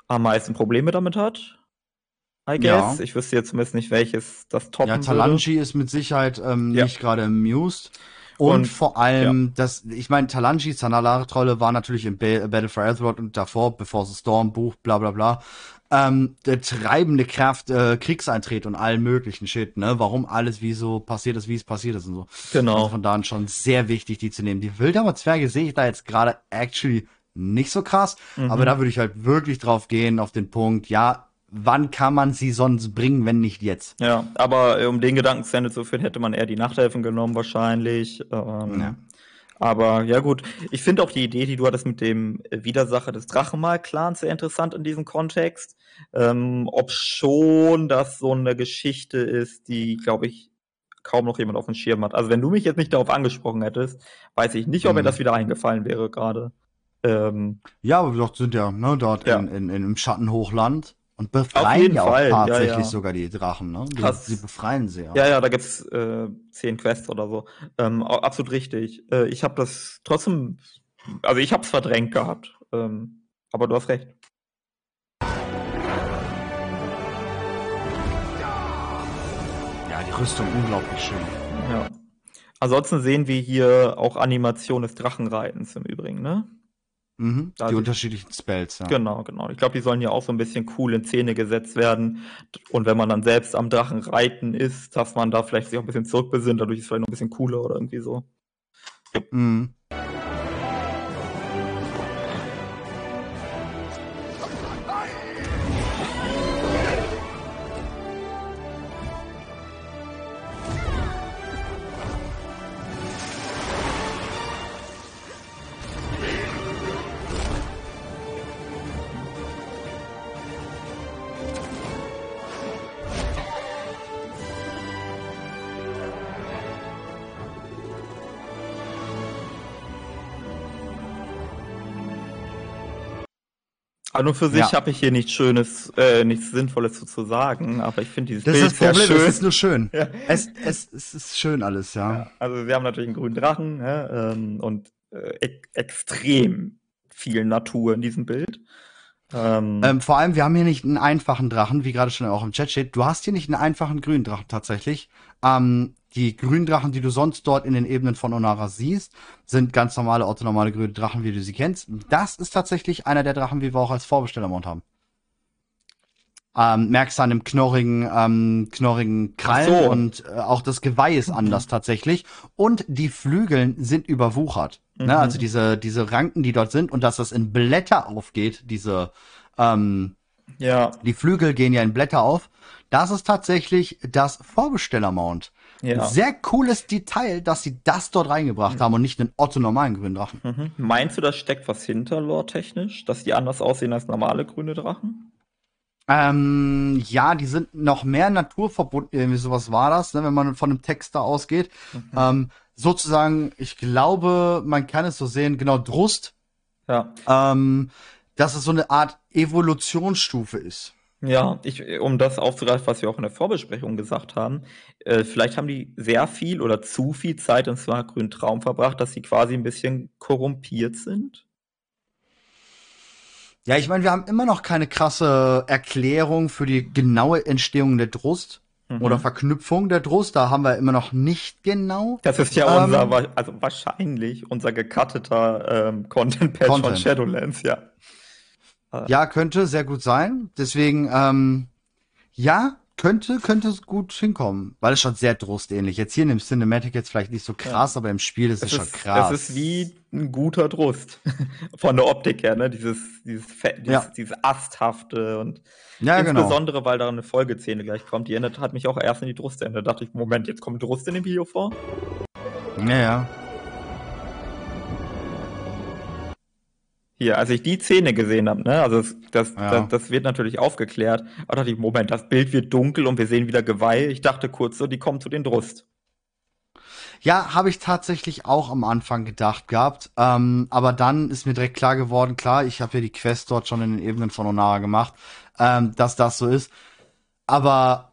am meisten Probleme damit hat. I guess. Ja. Ich wüsste jetzt zumindest nicht, welches das toppen Ja, würde. Talanji ist mit Sicherheit ähm, Ja. nicht gerade amused. Und, Und- vor allem, das, ich meine, Talanji, Zanalare-Trolle war natürlich im Ba- Battle for Azeroth und davor, bevor es Storm, Buch, bla bla bla, ähm, der treibende Kraft, äh, Kriegseintritt und allen möglichen Shit, ne? Warum alles wie so passiert ist, wie es passiert ist und so. Genau. Also von da an schon sehr wichtig, die zu nehmen. Die Wildhammer Zwerge sehe ich da jetzt gerade actually nicht so krass, Mhm. aber da würde ich halt wirklich drauf gehen, auf den Punkt, ja, wann kann man sie sonst bringen, wenn nicht jetzt? Ja, aber äh, um den Gedanken zu Ende zu führen, hätte man eher die Nachtelfen genommen wahrscheinlich. Ähm, Ja. Aber ja gut, ich finde auch die Idee, die du hattest mit dem Widersacher des Drachenmal-Clans sehr interessant in diesem Kontext. Ähm, ob schon das so eine Geschichte ist, die, glaube ich, kaum noch jemand auf dem Schirm hat. Also wenn du mich jetzt nicht darauf angesprochen hättest, weiß ich nicht, ob mir Mhm. das wieder eingefallen wäre gerade. Ähm, Ja, aber wir sind ja ne, dort Ja. In, in, in, im Schattenhochland und befreien ja auch Fall, ja, tatsächlich ja. sogar die Drachen, ne? Die, sie befreien sie ja. Ja, ja, da gibt's äh, zehn Quests oder so. Ähm, absolut richtig. Äh, ich habe das trotzdem, also ich habe es verdrängt gehabt. Ähm, Aber du hast recht. Ja, die Rüstung unglaublich schön. Ja. Ansonsten sehen wir hier auch Animation des Drachenreitens im Übrigen, ne? Mhm, die sieht- unterschiedlichen Spells, ja. Genau, genau. Ich glaube, die sollen ja auch so ein bisschen cool in Szene gesetzt werden. Und wenn man dann selbst am Drachen reiten ist, dass man da vielleicht sich auch ein bisschen zurückbesinnt, dadurch ist es vielleicht noch ein bisschen cooler oder irgendwie so. Mhm. An und für sich Ja. habe ich hier nichts Schönes, äh, nichts Sinnvolles zu, zu sagen, aber ich finde dieses Das Bild ist das sehr Problem, schön. es ist nur schön. Ja. Es, es, es ist schön alles, ja. Ja, also wir haben natürlich einen grünen Drachen ne, ähm, und äh, e extrem viel Natur in diesem Bild. Ähm, Ähm, vor allem, wir haben hier nicht einen einfachen Drachen, wie gerade schon auch im Chat steht. Du hast hier nicht einen einfachen grünen Drachen tatsächlich. Ähm, die grünen Drachen, die du sonst dort in den Ebenen von Onara siehst, sind ganz normale, orthonormale grüne Drachen, wie du sie kennst. Das ist tatsächlich einer der Drachen, wie wir auch als Vorbestellermount haben. Ähm, merkst du an dem knorrigen, ähm, knorrigen Krallen so. und äh, auch das Geweih ist anders tatsächlich. Und die Flügeln sind überwuchert. Mhm. Ne? Also diese, diese Ranken, die dort sind und dass das in Blätter aufgeht, diese, ähm, ja, die Flügel gehen ja in Blätter auf. Das ist tatsächlich das Vorbestellermount. ja. Sehr cooles Detail, dass sie das dort reingebracht haben und nicht einen Otto normalen grünen Drachen. Mhm. Meinst du, da steckt was hinter, lore-technisch, dass die anders aussehen als normale grüne Drachen? Ähm, ja, die sind noch mehr naturverbunden, irgendwie sowas war das, ne, wenn man von dem Text da ausgeht. Ähm, sozusagen, ich glaube, man kann es so sehen, genau, Drust, Ja. ähm, dass es so eine Art Evolutionsstufe ist. Ja, ich, um das aufzugreifen, was wir auch in der Vorbesprechung gesagt haben, äh, vielleicht haben die sehr viel oder zu viel Zeit in zwar grünen Traum verbracht, dass sie quasi ein bisschen korrumpiert sind. Ja, ich meine, wir haben immer noch keine krasse Erklärung für die genaue Entstehung der Drust Mhm. oder Verknüpfung der Drust. Da haben wir immer noch nicht genau. Das ist ja Ähm, unser, also wahrscheinlich unser gecutteter ähm, Content-Patch von Content. Shadowlands, ja. Ja, könnte sehr gut sein. Deswegen, ähm, ja, könnte, könnte es gut hinkommen. Weil es schon sehr Drust-ähnlich. Jetzt hier in dem Cinematic jetzt vielleicht nicht so krass, aber im Spiel ist es, Es schon krass. es ist wie ein guter Drust. Von der Optik her, ne? Dieses, dieses, Fe dieses, Ja. dieses Asthafte und ja, genau. insbesondere, weil da eine Folgezähne gleich kommt, die erinnert, hat mich auch erst an die Drust erinnert. Da dachte ich, Moment, jetzt kommt Drust in dem Video vor? Ja, ja. Hier, als ich die Szene gesehen habe, ne, also das, das, Ja. das, das wird natürlich aufgeklärt, aber dachte ich, Moment, das Bild wird dunkel und wir sehen wieder Geweih. Ich dachte kurz so, die kommen zu den Drust. Ja, habe ich tatsächlich auch am Anfang gedacht gehabt. Ähm, aber dann ist mir direkt klar geworden, klar, ich habe ja die Quest dort schon in den Ebenen von Onara gemacht, ähm, dass das so ist. Aber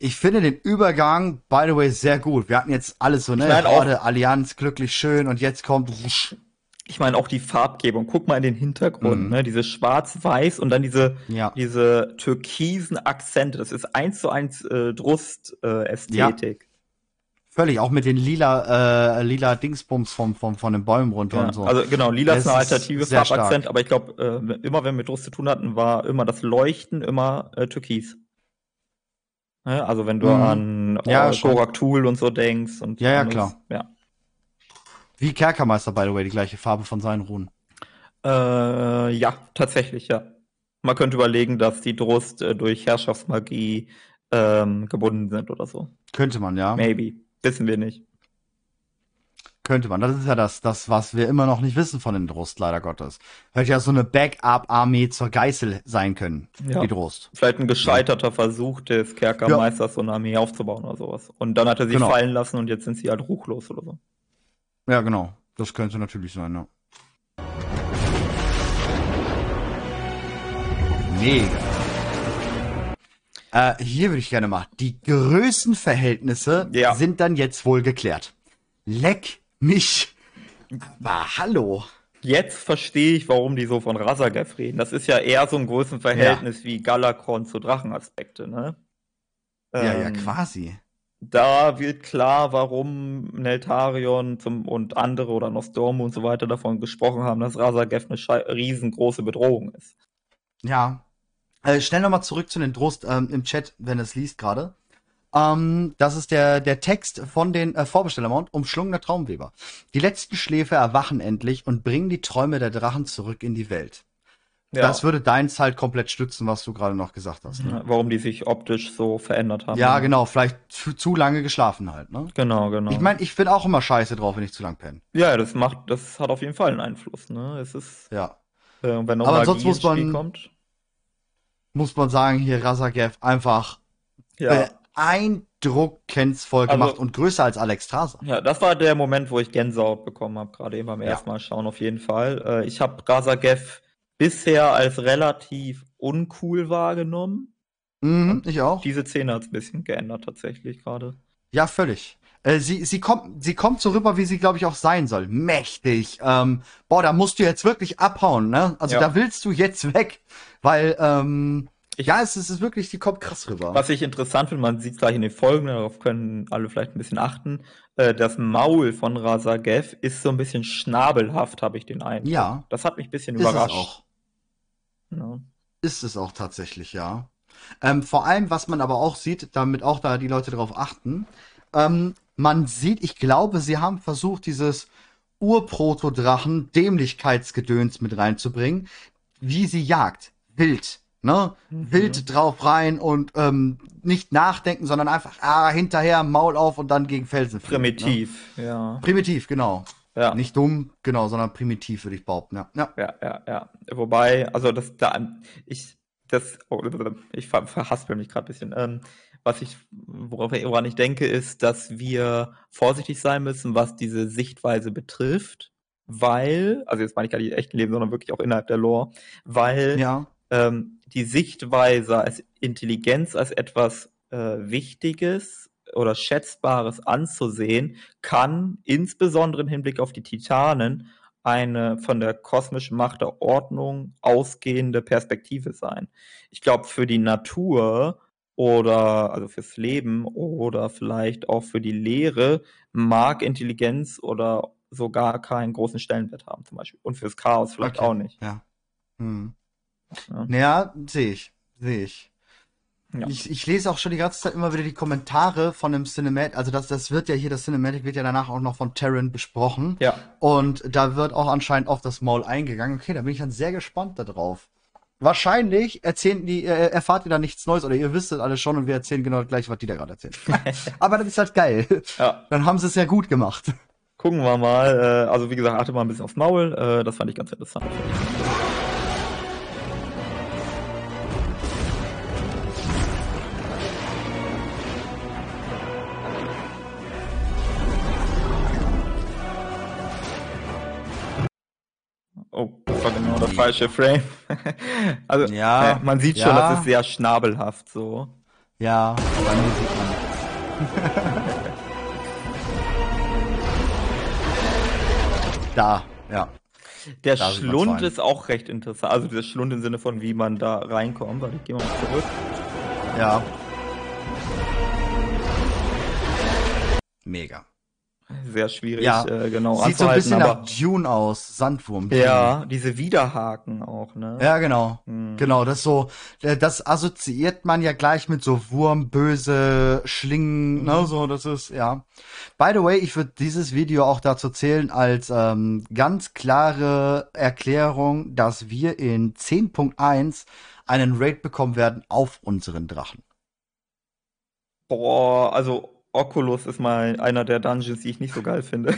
ich finde den Übergang, by the way, sehr gut. Wir hatten jetzt alles so, ne? Horde, Allianz, glücklich schön und jetzt kommt. wusch. Ich meine auch die Farbgebung. Guck mal in den Hintergrund, Mhm. ne? Diese schwarz-weiß und dann diese, Ja. diese türkisen Akzente. Das ist eins zu eins äh, Drust-Ästhetik. Völlig, auch mit den lila, äh, lila Dingsbums vom, vom, von den Bäumen runter Ja, und so. Also genau, lila ist eine alternative Farbakzent, aber ich glaube, äh, immer wenn wir mit Drust zu tun hatten, war immer das Leuchten immer äh, türkis. Ne? Also wenn du Mhm. an Ja, äh, schon. Gorak Tool und so denkst und Ja, ja, anderes. klar. Ja. Wie Kerkermeister, by the way, die gleiche Farbe von seinen Ruhen. Äh, ja, tatsächlich, ja. Man könnte überlegen, dass die Drust äh, durch Herrschaftsmagie ähm, gebunden sind oder so. Könnte man, ja. Maybe. Wissen wir nicht. Könnte man. Das ist ja das, das, was wir immer noch nicht wissen von den Drost, leider Gottes. Hätte ja so eine Backup-Armee zur Geißel sein können, Ja. die Drost. Vielleicht ein gescheiterter Versuch des Kerkermeisters, so eine Armee aufzubauen oder sowas. Und dann hat er sie Genau. fallen lassen und jetzt sind sie halt ruchlos oder so. Ja, genau. Das könnte natürlich sein, ja. Mega. Äh, hier würde ich gerne mal. Die Größenverhältnisse Ja. sind dann jetzt wohl geklärt. Leck mich. Aber hallo. Jetzt verstehe ich, warum die so von Razagev reden. Das ist ja eher so ein Größenverhältnis ja. wie Galakrond zu Drachenaspekte, ne? Ja, ähm, ja, quasi. Da wird klar, warum Neltarion zum, und andere oder Nostormu und so weiter davon gesprochen haben, dass Razagev eine riesengroße Bedrohung ist. Ja. Äh, schnell nochmal zurück zu den Drost ähm, im Chat, wenn es liest gerade. Ähm, das ist der, der Text von den äh, Vorbestellermount, umschlungener Traumweber. Die letzten Schläfer erwachen endlich und bringen die Träume der Drachen zurück in die Welt. Ja. Das würde deins halt komplett stützen, was du gerade noch gesagt hast. Ne? Warum die sich optisch so verändert haben. Ja, ne? genau, vielleicht zu, zu, lange geschlafen halt, ne? Genau, genau. Ich meine, ich bin auch immer scheiße drauf, wenn ich zu lang penne. Ja, das macht, das hat auf jeden Fall einen Einfluss, ne? Es ist. Ja. Äh, wenn Aber sonst muss man, kommt. muss man sagen, hier Razagev einfach ja. beeindruckensvoll also, gemacht und größer als Alex Traser. Ja, das war der Moment, wo ich Gänsehaut bekommen habe, gerade eben beim ja. ersten Mal schauen, auf jeden Fall. Äh, ich habe Razagev bisher als relativ uncool wahrgenommen. Mhm, ich auch. Diese Szene hat es ein bisschen geändert tatsächlich gerade. Ja, völlig. Äh, sie, sie, kommt, sie kommt so rüber, wie sie, glaube ich, auch sein soll. Mächtig. Ähm, boah, da musst du jetzt wirklich abhauen, ne? Also ja. da willst du jetzt weg. Weil, ähm, ich, ja, es, es ist wirklich, die kommt krass rüber. Was ich interessant finde, man sieht es gleich in den Folgen, darauf können alle vielleicht ein bisschen achten. Äh, das Maul von Razagev ist so ein bisschen schnabelhaft, habe ich den Eindruck. Ja. Das hat mich ein bisschen überrascht. Ja. Ist es auch tatsächlich, ja. Ähm, vor allem, was man aber auch sieht, damit auch da die Leute darauf achten, ähm, man sieht, ich glaube, sie haben versucht, dieses Urprotodrachen Dämlichkeitsgedöns mit reinzubringen, wie sie jagt. Wild. Ne? Mhm. Wild drauf rein und ähm, nicht nachdenken, sondern einfach ah, hinterher, Maul auf und dann gegen Felsen fliegen. Primitiv, ne? ja. Primitiv, genau. Ja. Nicht dumm, genau, sondern primitiv, würde ich behaupten. Ja. ja, ja, ja. ja. Wobei, also das da, ich, das, oh, ich ver verhaspel mich gerade ein bisschen. Ähm, was ich, worauf, woran ich denke, ist, dass wir vorsichtig sein müssen, was diese Sichtweise betrifft, weil, also jetzt meine ich gar nicht echten Leben, sondern wirklich auch innerhalb der Lore, weil ja. ähm, die Sichtweise als Intelligenz als etwas äh, Wichtiges oder Schätzbares anzusehen, kann insbesondere im Hinblick auf die Titanen eine von der kosmischen Macht der Ordnung ausgehende Perspektive sein. Ich glaube, für die Natur oder also fürs Leben oder vielleicht auch für die Lehre mag Intelligenz oder sogar keinen großen Stellenwert haben, zum Beispiel. Und fürs Chaos vielleicht okay. auch nicht. Ja. Hm. Ja, ja sehe ich. Sehe ich. Ja. Ich, ich lese auch schon die ganze Zeit immer wieder die Kommentare von dem Cinematic, also das, das wird ja hier, das Cinematic wird ja danach auch noch von Terran besprochen. Ja. Und da wird auch anscheinend auf das Maul eingegangen. Okay, da bin ich dann sehr gespannt darauf. Wahrscheinlich erzählen die, äh, erfahrt ihr da nichts Neues oder ihr wisst es alles schon und wir erzählen genau gleich, was die da gerade erzählen. Aber das ist halt geil. Ja. Dann haben sie es ja gut gemacht. Gucken wir mal. Äh, also wie gesagt, achte mal ein bisschen aufs Maul. Äh, das fand ich ganz interessant. Falsche Frame. also, ja, man sieht schon, ja. das ist sehr schnabelhaft so. Ja, bei mir sieht man Da, ja. Der da Schlund ist auch recht interessant. Also der Schlund im Sinne von, wie man da reinkommt. Warte, ich gehe mal zurück. Ja. Mega. Sehr schwierig, ja. äh, genau. Sieht so ein bisschen nach Dune aus, Sandwurm. Ja, diese Widerhaken auch, ne? Ja, genau. Hm. Genau, das so, äh, das assoziiert man ja gleich mit so Wurm, böse Schlingen, mhm. ne, so, das ist, ja. By the way, ich würde dieses Video auch dazu zählen als ähm, ganz klare Erklärung, dass wir in 10.1 einen Raid bekommen werden auf unseren Drachen. Boah, also Oculus ist mal einer der Dungeons, die ich nicht so geil finde.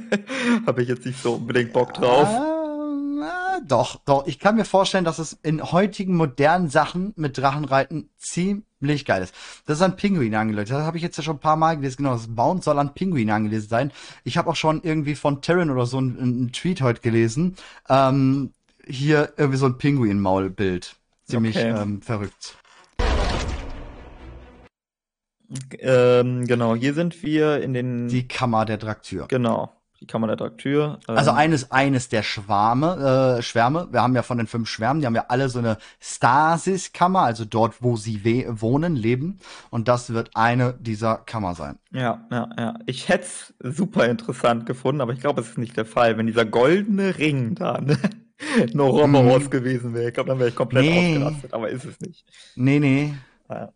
Habe ich jetzt nicht so unbedingt Bock drauf. Äh, doch, doch. Ich kann mir vorstellen, dass es in heutigen modernen Sachen mit Drachenreiten ziemlich geil ist. Das ist an Pinguin angelegt. Das habe ich jetzt ja schon ein paar Mal gelesen. Genau, das Bound soll an Pinguin angelesen sein. Ich habe auch schon irgendwie von Terran oder so einen, einen Tweet heute gelesen. Ähm, hier irgendwie so ein Pinguin-Maulbild. Ziemlich okay. ähm, verrückt. Ähm, genau, hier sind wir in den. Die Kammer der Draktür. Genau, Die Kammer der Draktür. Ähm, also eines, eines der Schwarme, äh, Schwärme. Wir haben ja von den fünf Schwärmen, die haben ja alle so eine Stasis-Kammer, also dort, wo sie wohnen, leben. Und das wird eine dieser Kammer sein. Ja, ja, ja. Ich hätte es super interessant gefunden, aber ich glaube, es ist nicht der Fall. Wenn dieser goldene Ring da ne, noch Roboros mhm. gewesen wäre, ich glaube, dann wäre ich komplett nee. ausgerastet, aber ist es nicht. Nee, nee. Ja.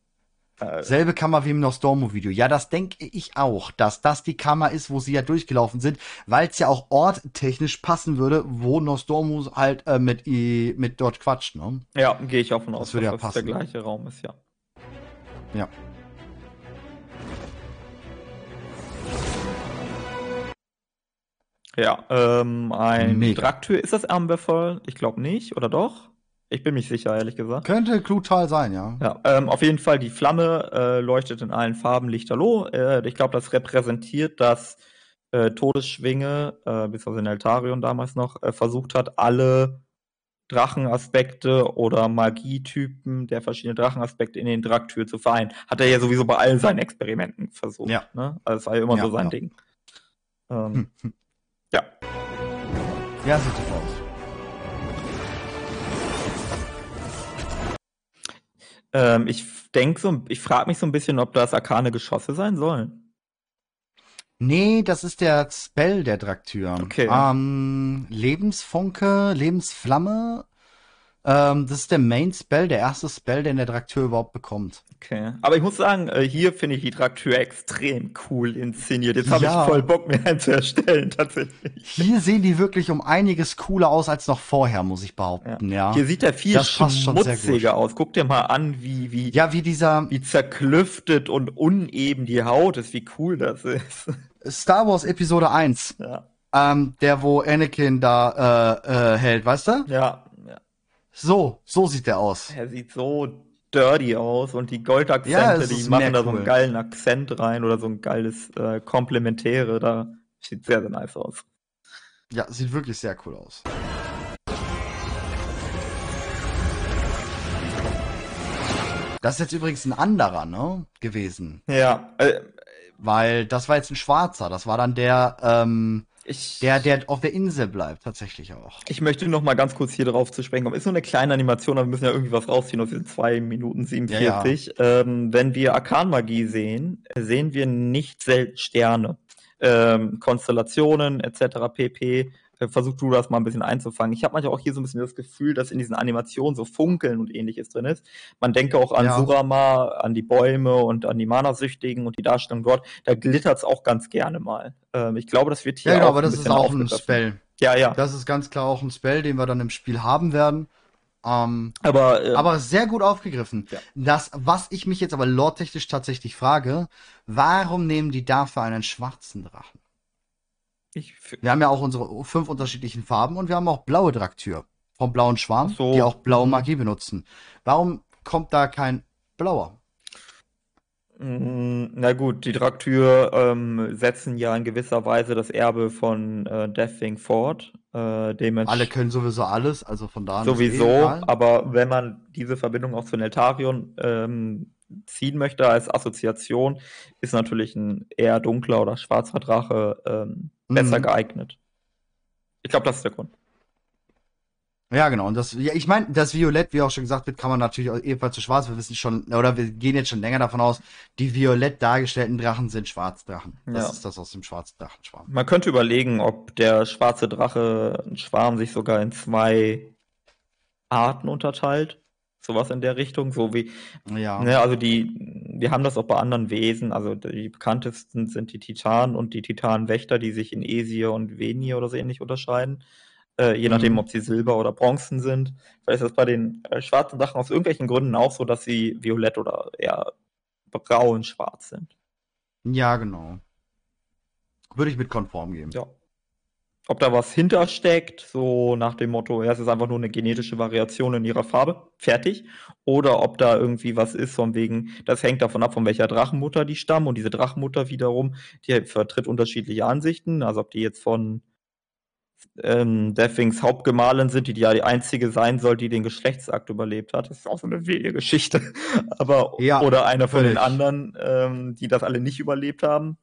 Äh, Selbe Kammer wie im Nostormo-Video. Ja, das denke ich auch, dass das die Kammer ist, wo sie ja durchgelaufen sind, weil es ja auch orttechnisch passen würde, wo Nostormo halt äh, mit, mit dort quatscht. Ne? Ja, gehe ich auch von aus, das dass ja das passen. der gleiche Raum ist, ja. Ja. Ja, ähm, ein Mega. Draktür, ist das Amberfall? Ich glaube nicht, oder doch? Ich bin mich sicher, ehrlich gesagt. Könnte Klutal sein, ja. Ja, ähm, auf jeden Fall, die Flamme äh, leuchtet in allen Farben lichterloh. Äh, ich glaube, das repräsentiert, dass äh, Todesschwinge, äh, beziehungsweise Neltarion damals noch, äh, versucht hat, alle Drachenaspekte oder Magietypen der verschiedenen Drachenaspekte in den Draktür zu vereinen. Hat er ja sowieso bei allen seinen Experimenten versucht. Ja. Ne? Also das war ja immer ja, so sein ja. Ding. Ähm, hm, hm. Ja. Ja, sieht so aus. Ähm, ich denke so, ich frage mich so ein bisschen, ob das arkane Geschosse sein sollen. Nee, das ist der Spell der Draktür. Okay. Ähm, Lebensfunke, Lebensflamme, ähm, das ist der Main Spell, der erste Spell, den der Draktür überhaupt bekommt. Okay. Aber ich muss sagen, äh, hier finde ich die Draktür extrem cool inszeniert. Jetzt habe ja. ich voll Bock, mir einen zu erstellen, tatsächlich. Hier sehen die wirklich um einiges cooler aus als noch vorher, muss ich behaupten, ja. ja. Hier sieht er viel das schmutziger aus. Guck dir mal an, wie, wie, ja, wie dieser, wie zerklüftet und uneben die Haut ist, wie cool das ist. Star Wars Episode 1. Ja. Ähm, der, wo Anakin da äh, äh, hält, weißt du? Ja, so, so sieht der aus. Er sieht so dirty aus und die Goldakzente, ja, die machen da cool. so einen geilen Akzent rein oder so ein geiles äh, Komplementäre. Da sieht sehr, sehr nice aus. Ja, sieht wirklich sehr cool aus. Das ist jetzt übrigens ein anderer, ne? Gewesen. Ja. Äh, Weil das war jetzt ein schwarzer. Das war dann der, ähm, ich, der, der auf der Insel bleibt, tatsächlich auch. Ich möchte noch mal ganz kurz hier drauf zu sprechen kommen. Ist nur eine kleine Animation, aber wir müssen ja irgendwie was rausziehen aus diesen 2 Minuten 47. Ja, ja. Ähm, wenn wir Arkanmagie sehen, sehen wir nicht selten Sterne. Ähm, Konstellationen etc. pp. Äh, versuch du das mal ein bisschen einzufangen. Ich habe manchmal auch hier so ein bisschen das Gefühl, dass in diesen Animationen so Funkeln und ähnliches drin ist. Man denke auch an ja. Surama, an die Bäume und an die Mana-Süchtigen und die Darstellung dort. Da glittert es auch ganz gerne mal. Ähm, ich glaube, das wird hier ja, genau, auch aber das ist auch ein Spell. Ja, ja. Das ist ganz klar auch ein Spell, den wir dann im Spiel haben werden. Ähm, aber, äh, aber sehr gut aufgegriffen. Ja. Das, was ich mich jetzt aber lore-technisch tatsächlich frage, warum nehmen die dafür einen schwarzen Drachen? Ich, wir haben ja auch unsere fünf unterschiedlichen Farben und wir haben auch blaue Draktür vom blauen Schwarm, so. die auch blaue mhm. Magie benutzen. Warum kommt da kein blauer? Mm, na gut, die Draktür ähm, setzen ja in gewisser Weise das Erbe von äh, Deathwing fort. Äh, Alle können sowieso alles, also von da an. Sowieso, eh aber wenn man diese Verbindung auch zu Neltarion ähm, ziehen möchte als Assoziation, ist natürlich ein eher dunkler oder schwarzer Drache ähm, besser mhm. geeignet. Ich glaube, das ist der Grund. Ja, genau. Und das, ja, ich meine, das Violett, wie auch schon gesagt wird, kann man natürlich auch ebenfalls zu schwarz. Wir wissen schon, oder wir gehen jetzt schon länger davon aus, die violett dargestellten Drachen sind Schwarzdrachen. Das ja. ist das aus dem schwarzen Drachenschwarm. Man könnte überlegen, ob der schwarze Drache, ein Schwarm, sich sogar in zwei Arten unterteilt. Sowas in der Richtung, so wie, ja. Ne, also die, wir haben das auch bei anderen Wesen, also die bekanntesten sind die Titanen und die Titanenwächter, die sich in Esir und Venir oder so ähnlich unterscheiden. Äh, je nachdem, mhm. ob sie Silber oder Bronzen sind. Vielleicht ist das bei den äh, schwarzen Sachen aus irgendwelchen Gründen auch so, dass sie violett oder eher braun-schwarz sind. Ja, genau. Würde ich mit konform gehen. Ja ob da was hintersteckt, so nach dem Motto, ja, es ist einfach nur eine genetische Variation in ihrer Farbe, fertig. Oder ob da irgendwie was ist, von wegen, das hängt davon ab, von welcher Drachenmutter die stammen. Und diese Drachenmutter wiederum, die vertritt unterschiedliche Ansichten. Also ob die jetzt von ähm, Deathwings Hauptgemahlin sind, die, die ja die einzige sein soll, die den Geschlechtsakt überlebt hat. Das ist auch so eine wilde Geschichte. Aber, ja, oder einer von den anderen, ähm, die das alle nicht überlebt haben.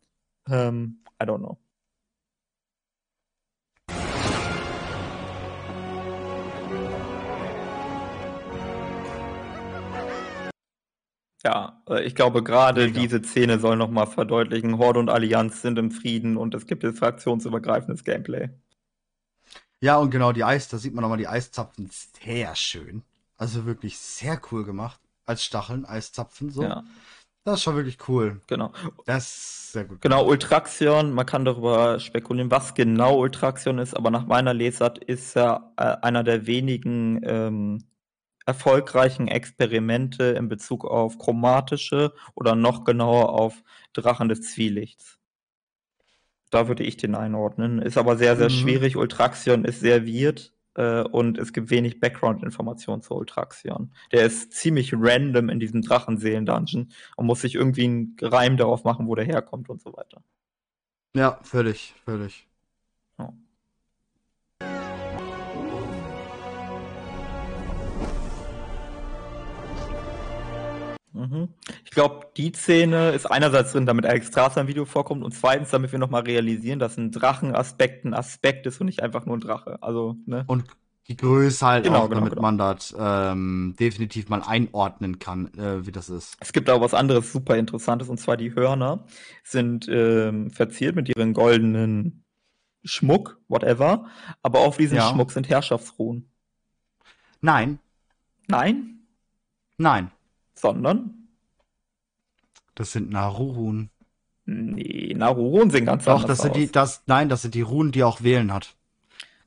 Ähm, I don't know. Ja, äh, ich glaube, gerade Mega. diese Szene soll nochmal verdeutlichen, Horde und Allianz sind im Frieden und es gibt jetzt fraktionsübergreifendes Gameplay. Ja, und genau, die Eis, da sieht man nochmal die Eiszapfen sehr schön. Also wirklich sehr cool gemacht. Als Stacheln, Eiszapfen, so. Ja, Das ist schon wirklich cool. genau. Das ist sehr gut. Genau, Ultraxion, man kann darüber spekulieren, was genau Ultraxion ist, aber nach meiner Lesart ist er äh, einer der wenigen ähm, erfolgreichen Experimente in Bezug auf chromatische oder noch genauer auf Drachen des Zwielichts. Da würde ich den einordnen. Ist aber sehr, sehr Mhm. schwierig. Ultraxion ist sehr weird äh, und es gibt wenig Background-Informationen zu Ultraxion. Der ist ziemlich random in diesem Drachenseelen-Dungeon und muss sich irgendwie einen Reim darauf machen, wo der herkommt und so weiter. Ja, völlig, völlig. Mhm. Ich glaube, die Szene ist einerseits drin, damit Alex Strasser im Video vorkommt und zweitens, damit wir nochmal realisieren, dass ein Drachenaspekt ein Aspekt ist und nicht einfach nur ein Drache. Also, ne? Und die Größe halt Genau, auch, genau, damit genau. man das ähm, definitiv mal einordnen kann, äh, wie das ist. Es gibt auch was anderes super Interessantes und zwar die Hörner sind ähm, verziert mit ihren goldenen Schmuck, whatever, aber auf diesem Ja. Schmuck sind Herrschaftsruhen. Nein, Nein, nein, sondern das sind Narurun. Nee, Naruren sehen ganz Doch, anders das sind aus. die, das, nein, das sind die Runen, die auch wählen hat.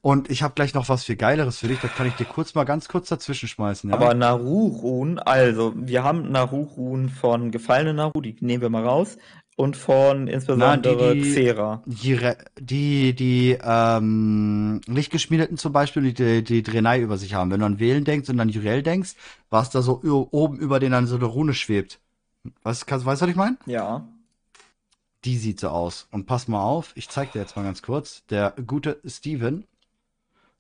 Und ich habe gleich noch was viel Geileres für dich, das kann ich dir kurz mal ganz kurz dazwischen schmeißen, ja? Aber Naru-Runen, also wir haben Naru-Runen von gefallenen Naru, die nehmen wir mal raus, und von insbesondere die- Xera. die, die, die ähm, Lichtgeschmiedeten zum Beispiel, die die Drenai über sich haben. Wenn du an Wählen denkst und an Jurel denkst, was da so oben über denen dann so eine Rune schwebt. Was, kannst, weißt du, was ich meine? Ja. Die sieht so aus. Und pass mal auf, ich zeig dir jetzt mal ganz kurz. Der gute Steven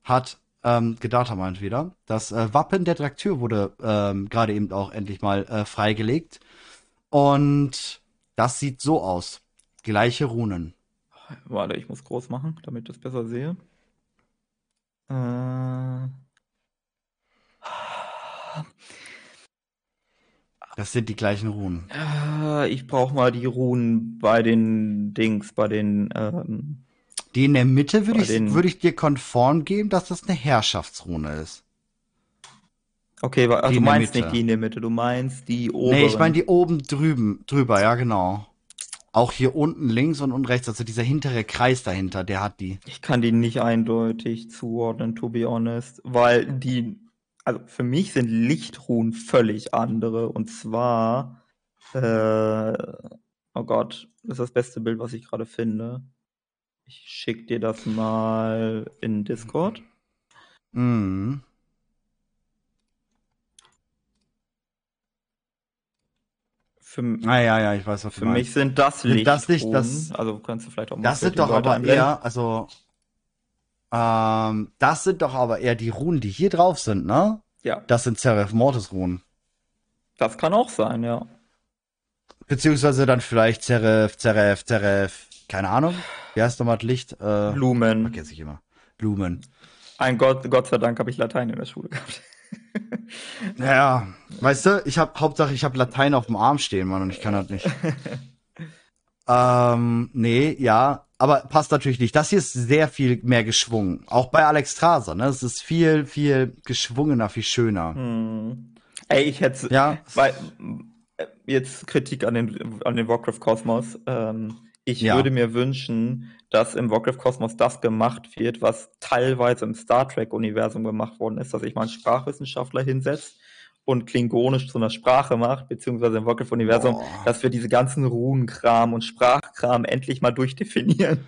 hat ähm, gedatameint wieder. Das äh, Wappen der Draktür wurde ähm, gerade eben auch endlich mal äh, freigelegt. Und das sieht so aus. Gleiche Runen. Warte, ich muss groß machen, damit ich das besser sehe. Äh, Das sind die gleichen Runen. äh, ich brauche mal die Runen bei den Dings, bei den ähm, Die in der Mitte würde ich, den- würde ich dir konform geben, dass das eine Herrschaftsrune ist. Okay, ach, Die du meinst nicht die in der Mitte, du meinst die oberen. Nee, ich meine die oben drüben, drüber, ja genau. Auch hier unten links und unten rechts, also dieser hintere Kreis dahinter, der hat die. Ich kann die nicht eindeutig zuordnen, to be honest, weil die, also für mich sind Lichtruhen völlig andere und zwar, äh, oh Gott, das ist das beste Bild, was ich gerade finde. Ich schick dir das mal in Discord. Mhm. Für, Ah ja, ja, ich weiß, was für mich sind das Sind das Lichtruhen. das- also kannst du vielleicht auch mal Das sind doch aber einblenden. eher, also, ähm, das sind doch aber eher die Runen, die hier drauf sind, ne? Ja, Das sind Seraph Mortis Runen. das kann auch sein, ja. Beziehungsweise dann vielleicht Seraph, Seraph, Seraph, keine Ahnung. Wie heißt nochmal das Licht? Äh, Lumen. vergesse ich immer. Lumen. Ein Gott, Gott sei Dank habe ich Latein in der Schule gehabt. Ja, weißt du, ich habe Hauptsache, ich habe Latein auf dem Arm stehen, Mann, und ich kann das nicht. ähm, nee, ja, aber passt natürlich nicht. Das hier ist sehr viel mehr geschwungen. Auch bei Alex Traser, ne? Es ist viel, viel geschwungener, viel schöner. Hm. Ey, ich hätte, Ja, weil äh, jetzt Kritik an den an den Warcraft Kosmos. Ähm, ich Ja. würde mir wünschen, dass im Warcraft Kosmos das gemacht wird, was teilweise im Star Trek Universum gemacht worden ist, dass sich mal ein Sprachwissenschaftler hinsetzt und Klingonisch zu einer Sprache macht, beziehungsweise im Warcraft Universum, Boah. dass wir diese ganzen Runenkram und Sprachkram endlich mal durchdefinieren.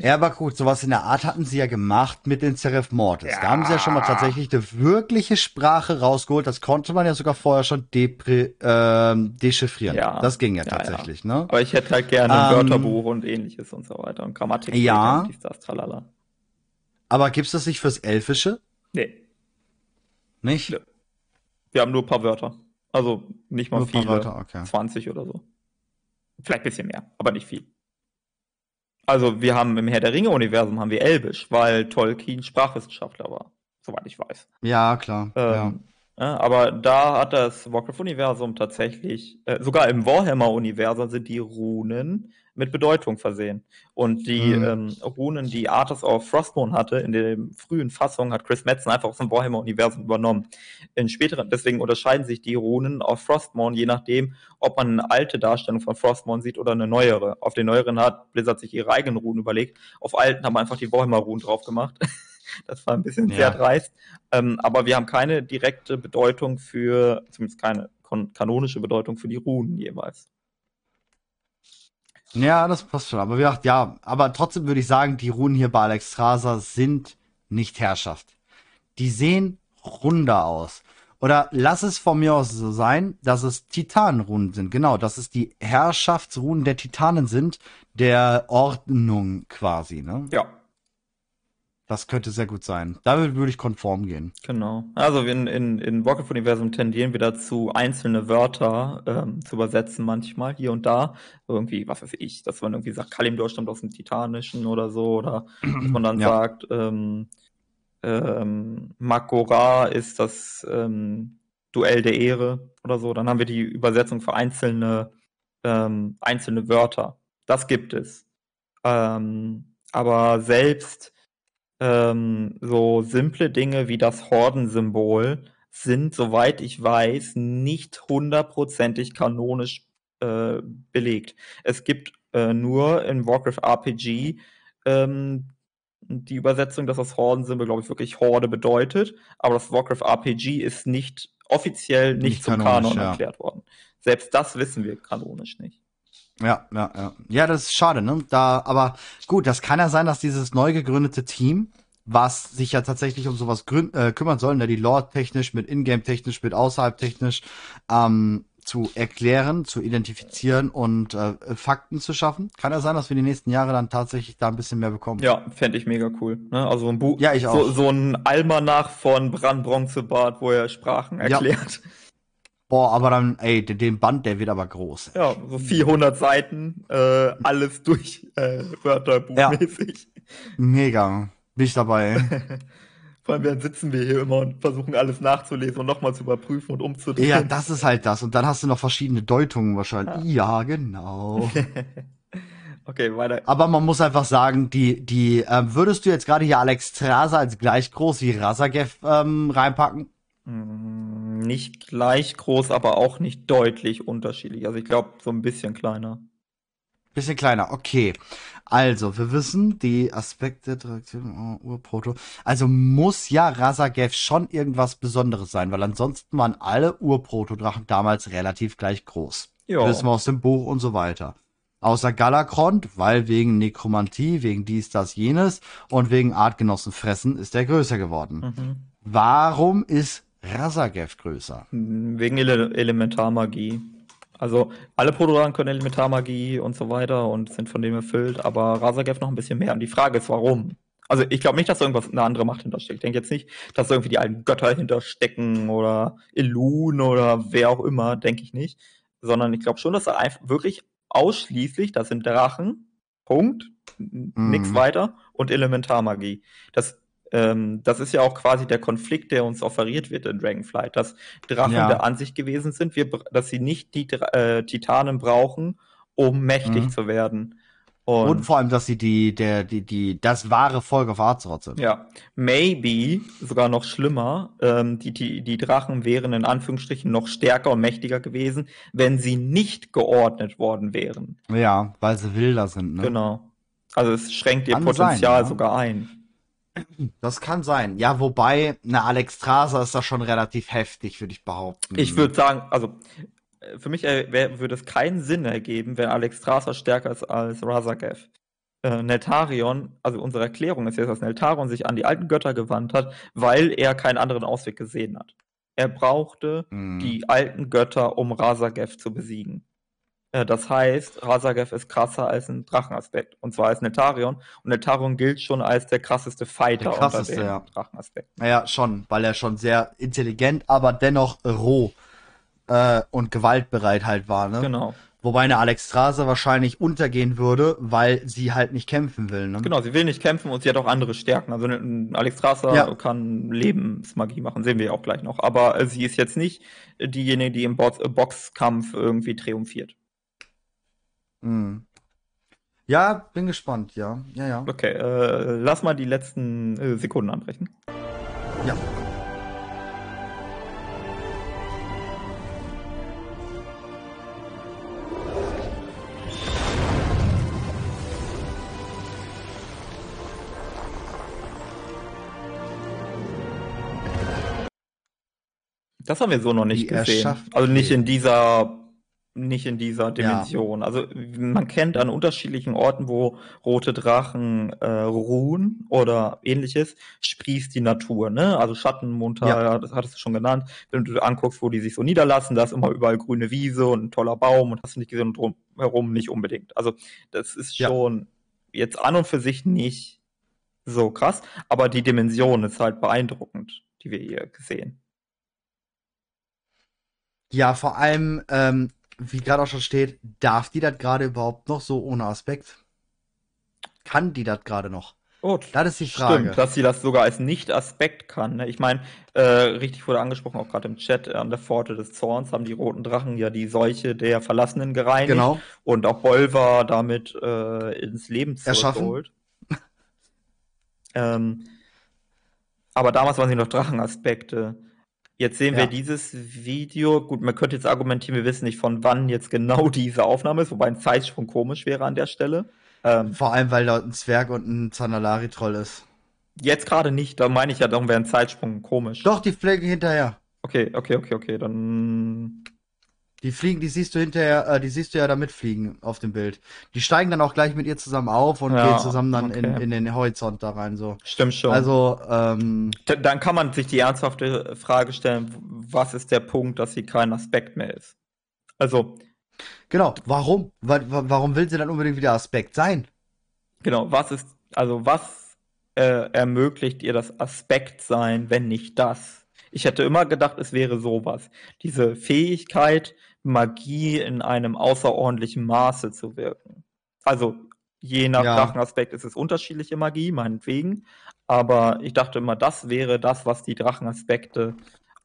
Ja, aber gut, sowas in der Art hatten sie ja gemacht mit den Seraph Mortis. Da haben sie ja schon mal Ja. tatsächlich eine wirkliche Sprache rausgeholt. Das konnte man ja sogar vorher schon depri ähm, dechiffrieren. Ja. Das ging ja Ja, ja. tatsächlich, ne? Aber ich hätte halt gerne ein Ähm, Wörterbuch und ähnliches und so weiter und Grammatik. Ja. das, tralala. Aber gibt's das nicht fürs Elfische? Nee. Nicht? Ja. Wir haben nur ein paar Wörter. Also nicht mal Nur ein paar viele. Wörter, okay. 20 oder so. Vielleicht ein bisschen mehr, aber nicht viel. Also wir haben im Herr der Ringe-Universum haben wir Elbisch, weil Tolkien Sprachwissenschaftler war, soweit ich weiß. Ja, klar. Ähm, ja. Ja, aber da hat das Warcraft-Universum tatsächlich, äh, sogar im Warhammer-Universum sind die Runen mit Bedeutung versehen. Und die Mhm. ähm, Runen, die Arthas of Frostmourne hatte, in den frühen Fassungen hat Chris Metzen einfach aus dem Warhammer-Universum übernommen. In späteren, deswegen unterscheiden sich die Runen auf Frostmourne, je nachdem, ob man eine alte Darstellung von Frostmourne sieht oder eine neuere. Auf den neueren hat Blizzard sich ihre eigenen Runen überlegt. Auf alten haben wir einfach die Warhammer-Runen drauf gemacht. Das war ein bisschen Ja. sehr dreist. Ähm, aber wir haben keine direkte Bedeutung für, zumindest keine kanonische Bedeutung für die Runen jeweils. Ja, das passt schon. Aber wie gesagt, ja, aber trotzdem würde ich sagen, die Runen hier bei Alexstrasza sind nicht Herrschaft. Die sehen runder aus. Oder lass es von mir aus so sein, dass es Titanenrunen sind. Genau, dass es die Herrschaftsrunen der Titanen sind, der Ordnung quasi, ne? Ja, Das könnte sehr gut sein. Damit würde ich konform gehen. genau. Also in, in, in Warcraft-Universum tendieren wir dazu, einzelne Wörter ähm, zu übersetzen manchmal, hier und da. Irgendwie, was weiß ich, dass man irgendwie sagt, Kalimdor stammt aus dem Titanischen oder so. Oder dass man dann Ja. sagt, ähm, ähm, Makora ist das ähm, Duell der Ehre oder so. Dann haben wir die Übersetzung für einzelne, ähm, einzelne Wörter. Das gibt es. Ähm, aber selbst ähm, so simple Dinge wie das Hordensymbol sind, soweit ich weiß, nicht hundertprozentig kanonisch äh, belegt. Es gibt äh, nur in Warcraft RPG ähm, die Übersetzung, dass das Hordensymbol, glaube ich, wirklich Horde bedeutet, aber das Warcraft RPG ist nicht offiziell nicht, Nicht zum Kanon ja. erklärt worden. Selbst das wissen wir kanonisch nicht. Ja, ja, ja. Ja, das ist schade, ne? Da, aber gut, das kann ja sein, dass dieses neu gegründete Team, was sich ja tatsächlich um sowas grün, äh, kümmern soll, ne, die Lore-technisch, mit Ingame-technisch, mit außerhalb-technisch, ähm, zu erklären, zu identifizieren und äh, Fakten zu schaffen. Kann ja sein, dass wir die nächsten Jahre dann tatsächlich da ein bisschen mehr bekommen. Ja, fände ich mega cool. Ne? Also ein Buch, Ja, ich so, auch. so ein Almanach von Brandbronzebart, wo er Sprachen Ja. Boah, aber dann, ey, den, Band, der wird aber groß. Ja, so 400 Seiten, äh, alles durch äh, Wörterbuchmäßig. Mega. Bin ich dabei. Vor allem dann sitzen wir hier immer und versuchen alles nachzulesen und nochmal zu überprüfen und umzudrehen. ja, das ist halt das. Und dann hast du noch verschiedene Deutungen wahrscheinlich. Ja, genau. okay, weiter. Aber man muss einfach sagen, die, die, ähm, würdest du jetzt gerade hier Alex Strasa als gleich groß wie Razagev ähm, reinpacken? Mm, Nicht gleich groß, aber auch nicht deutlich unterschiedlich. Also ich glaube, so ein bisschen kleiner. Bisschen kleiner, okay. Also, wir wissen, die Aspekte, Traktion, oh, Urproto. Also muss ja Razagev schon irgendwas Besonderes sein, weil ansonsten waren alle Urprotodrachen damals relativ gleich groß. Ja. Wissen wir aus dem Buch und so weiter. Außer Galakrond, weil wegen Nekromantie, wegen dies, das, jenes und wegen Artgenossenfressen ist er größer geworden. Mhm. Warum ist Razagev größer? Mm, Wegen Ele Elementarmagie. Also alle Protodrachen können Elementarmagie und so weiter und sind von dem erfüllt, aber Razagev noch ein bisschen mehr. Und die Frage ist, warum? Also ich glaube nicht, dass da irgendwas eine andere Macht hintersteckt. Ich denke jetzt nicht, dass da irgendwie die alten Götter hinterstecken oder Elun oder wer auch immer, denke ich nicht. Sondern ich glaube schon, dass da einfach wirklich ausschließlich, das sind Drachen, Punkt, Mhm. weiter und Elementarmagie. Das, ähm, das ist ja auch quasi der Konflikt, der uns offeriert wird in Dragonflight, dass Drachen Ja. der Ansicht gewesen sind, wir, dass sie nicht die äh, Titanen brauchen, um mächtig Mhm. zu werden. Und, Und, vor allem, dass sie die, der, die, die, das wahre Volk auf Azeroth sind. ja, maybe sogar noch schlimmer, ähm, die, die, die Drachen wären in Anführungsstrichen noch stärker und mächtiger gewesen, wenn sie nicht geordnet worden wären. Ja, weil sie wilder sind, ne? Genau. Also es schränkt ihr Kann Potenzial sein, ja. sogar ein. Das kann sein. Ja, wobei, eine Alexstrasza ist da schon relativ heftig, würde ich behaupten. Ich würde sagen, also äh, für mich äh, würde es keinen Sinn ergeben, wenn Alexstrasza stärker ist als Razagev. Äh, Neltarion, also unsere Erklärung ist jetzt, dass Neltarion sich an die alten Götter gewandt hat, weil er keinen anderen Ausweg gesehen hat. Er brauchte Mhm. die alten Götter, um Razagev zu besiegen. Äh, Das heißt, Razagev ist krasser als ein Drachenaspekt. Und zwar als Neltarion. Und Neltarion gilt schon als der krasseste Fighter Der krasseste, unter den ja. Drachenaspekten. Ja, schon, weil er schon sehr intelligent, aber dennoch roh äh, und gewaltbereit halt war, ne? Genau. Wobei eine Alexstrasza wahrscheinlich untergehen würde, weil sie halt nicht kämpfen will. Ne? Genau, sie will nicht kämpfen und sie hat auch andere Stärken. Also ein Alexstrasza Ja. kann Lebensmagie machen, sehen wir ja auch gleich noch. Aber äh, sie ist jetzt nicht diejenige, die im äh, Boxkampf irgendwie triumphiert. Mhm. Ja, bin gespannt, ja. Ja, ja. Okay, äh, lass mal die letzten äh, Sekunden anbrechen. Ja. Das haben wir so noch nicht Die gesehen. Also nicht in dieser, nicht in dieser Dimension. Also man kennt an unterschiedlichen Orten, wo rote Drachen äh, ruhen oder ähnliches, sprießt die Natur, ne? Also Schattenmunter, Ja. das hattest du schon genannt. Wenn du anguckst, wo die sich so niederlassen, da ist immer überall grüne Wiese und ein toller Baum und hast du nicht gesehen und drumherum nicht unbedingt. Also das ist Ja. schon jetzt an und für sich nicht so krass, aber die Dimension ist halt beeindruckend, die wir hier gesehen. Ja, vor allem, ähm, wie gerade auch schon steht, darf die das gerade überhaupt noch so ohne Aspekt? Kann die das gerade noch? Oh, Das ist die Frage. Stimmt, dass sie das sogar als Nicht-Aspekt kann. Ne? Ich meine, äh, richtig wurde angesprochen, auch gerade im Chat, äh, an der Pforte des Zorns haben die roten Drachen ja die Seuche der Verlassenen gereinigt Genau. und auch Bolvar damit äh, ins Leben Erschaffen. zurückgeholt. ähm, aber damals waren sie noch Drachenaspekte. Jetzt sehen wir Ja. dieses Video. Gut, man könnte jetzt argumentieren, wir wissen nicht, von wann jetzt genau diese Aufnahme ist, wobei ein Zeitsprung komisch wäre an der Stelle. Ähm, Vor allem, weil da ein Zwerg und ein Zanalari-Troll ist. Jetzt gerade nicht, da meine ich ja, darum wäre ein Zeitsprung komisch. Doch, die fliegen hinterher. Okay, okay, okay, okay, dann. Die fliegen, die siehst du hinterher, äh, die siehst du ja da mitfliegen auf dem Bild. Die steigen dann auch gleich mit ihr zusammen auf und Ja, gehen zusammen dann in, okay. in den Horizont da rein, so. Stimmt schon. Also, ähm, dann kann man sich die ernsthafte Frage stellen, was ist der Punkt, dass sie kein Aspekt mehr ist? Also, genau, warum? Wa wa warum will sie dann unbedingt wieder Aspekt sein? genau, was ist, also was äh, ermöglicht ihr das Aspekt sein, wenn nicht das? Ich hätte immer gedacht, es wäre sowas. Diese Fähigkeit, Magie in einem außerordentlichen Maße zu wirken. Also, je nach Ja. Drachenaspekt ist es unterschiedliche Magie, meinetwegen. Aber ich dachte immer, das wäre das, was die Drachenaspekte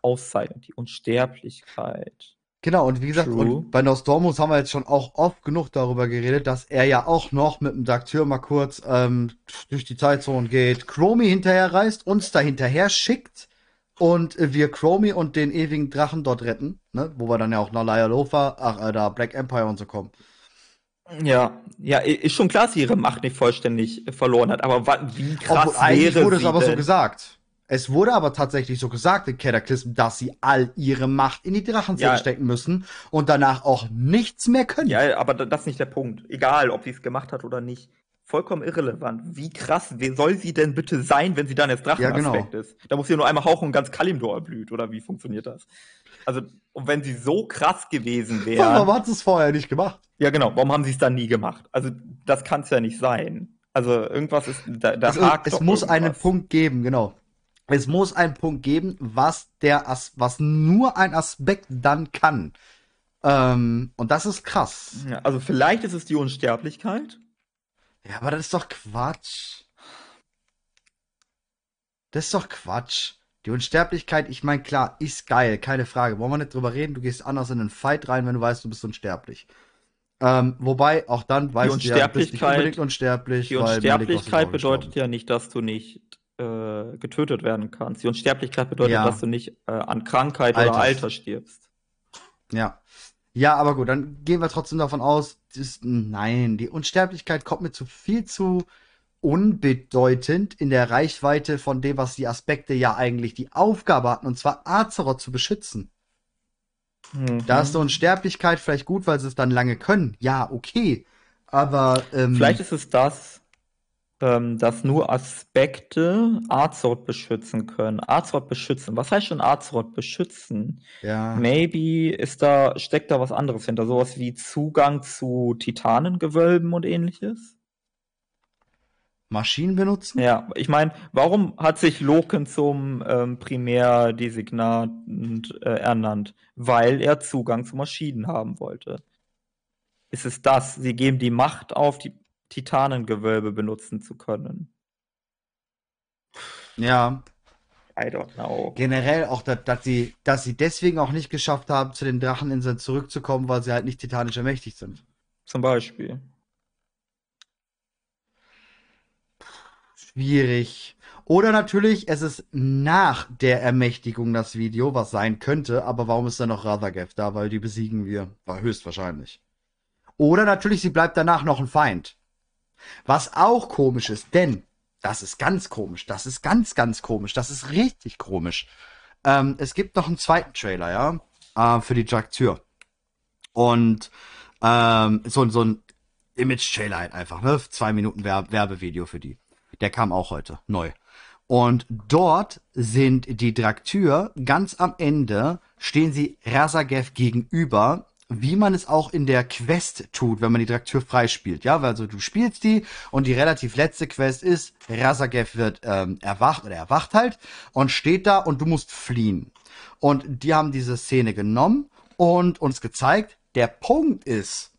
auszeichnet. Die Unsterblichkeit. Genau, und wie gesagt, und bei Nostormus haben wir jetzt schon auch oft genug darüber geredet, dass er ja auch noch mit dem Daktyr mal kurz ähm, durch die Zeitzone geht, Chromie hinterher reist, uns da hinterher schickt und äh, wir Chromie und den ewigen Drachen dort retten, ne? Wo wir dann ja auch nach Laya Lofa, ach, äh, da Black Empire und so kommen. Ja, ja, ist schon klar, dass sie ihre Macht nicht vollständig äh, verloren hat. Aber wie krass Obwohl, eigentlich wäre wurde es aber so denn? gesagt. Es wurde aber tatsächlich so gesagt in Cataclysm, dass sie all ihre Macht in die Drachenzähne Ja. stecken müssen und danach auch nichts mehr können. Ja, aber da- das ist nicht der Punkt. Egal, ob sie es gemacht hat oder nicht. Vollkommen irrelevant. Wie krass wer soll sie denn bitte sein, wenn sie dann jetzt Ja, genau. Drachenaspekt ist? Da muss sie nur einmal hauchen und ganz Kalimdor erblüht, oder wie funktioniert das? Also, und wenn sie so krass gewesen wäre. Warum hat sie es vorher nicht gemacht? Ja, genau. Warum haben sie es dann nie gemacht? Also, das kann es ja nicht sein. Also, irgendwas ist, da, da es, hakt es muss einen irgendwas. Punkt geben, genau. Es muss einen Punkt geben, was der As was nur ein Aspekt dann kann. Ähm, und das ist krass. Ja, also, vielleicht ist es die Unsterblichkeit. Ja, aber das ist doch Quatsch. Das ist doch Quatsch. Die Unsterblichkeit, ich meine, klar, ist geil, keine Frage. Wollen wir nicht drüber reden? Du gehst anders in einen Fight rein, wenn du weißt, du bist unsterblich. Ähm, wobei, auch dann weißt du ja, du bist nicht unbedingt unsterblich. Die Unsterblichkeit bedeutet ja nicht, dass du nicht äh, getötet werden kannst. Die Unsterblichkeit bedeutet, Ja. dass du nicht äh, an Krankheit Alters. oder Alter stirbst. Ja. Ja, aber gut, dann gehen wir trotzdem davon aus, das, nein, die Unsterblichkeit kommt mir zu viel zu unbedeutend in der Reichweite von dem, was die Aspekte ja eigentlich die Aufgabe hatten, und zwar Azeroth zu beschützen. Mhm. Da ist so Unsterblichkeit vielleicht gut, weil sie es dann lange können. Ja, okay. Aber ähm, Vielleicht ist es das, ähm, dass nur Aspekte Azeroth beschützen können. Azeroth beschützen. Was heißt schon Azeroth beschützen? ja, Maybe ist da, steckt da was anderes hinter. Sowas wie Zugang zu Titanengewölben und ähnliches. Maschinen benutzen? Ja, ich meine, warum hat sich Loken zum ähm, Primärdesignat äh, ernannt? Weil er Zugang zu Maschinen haben wollte. Ist es das? Sie geben die Macht auf, die Titanengewölbe benutzen zu können. Ja. I don't know. Generell auch, dass, dass, sie, dass sie deswegen auch nicht geschafft haben, zu den Dracheninseln zurückzukommen, weil sie halt nicht titanisch ermächtigt sind. Zum Beispiel. Schwierig. Oder natürlich, es ist nach der Ermächtigung das Video, was sein könnte, aber warum ist dann noch Rathagev da? Weil die besiegen wir. War höchstwahrscheinlich. Oder natürlich, sie bleibt danach noch ein Feind. Was auch komisch ist, denn das ist ganz komisch, das ist ganz, ganz komisch, das ist richtig komisch. Ähm, es gibt noch einen zweiten Trailer, ja, äh, für die Jack-Tür. Und ähm, so, so ein Image-Trailer halt einfach, ne? Zwei Minuten Werbe Werbevideo für die. Der kam auch heute, neu. Und dort sind die Draktür ganz am Ende, stehen sie Razagev gegenüber wie man es auch in der Quest tut, wenn man die Draktür freispielt. Ja, also du spielst die und die relativ letzte Quest ist, Razagev wird ähm, erwacht oder erwacht halt und steht da und du musst fliehen. Und die haben diese Szene genommen und uns gezeigt. Der Punkt ist,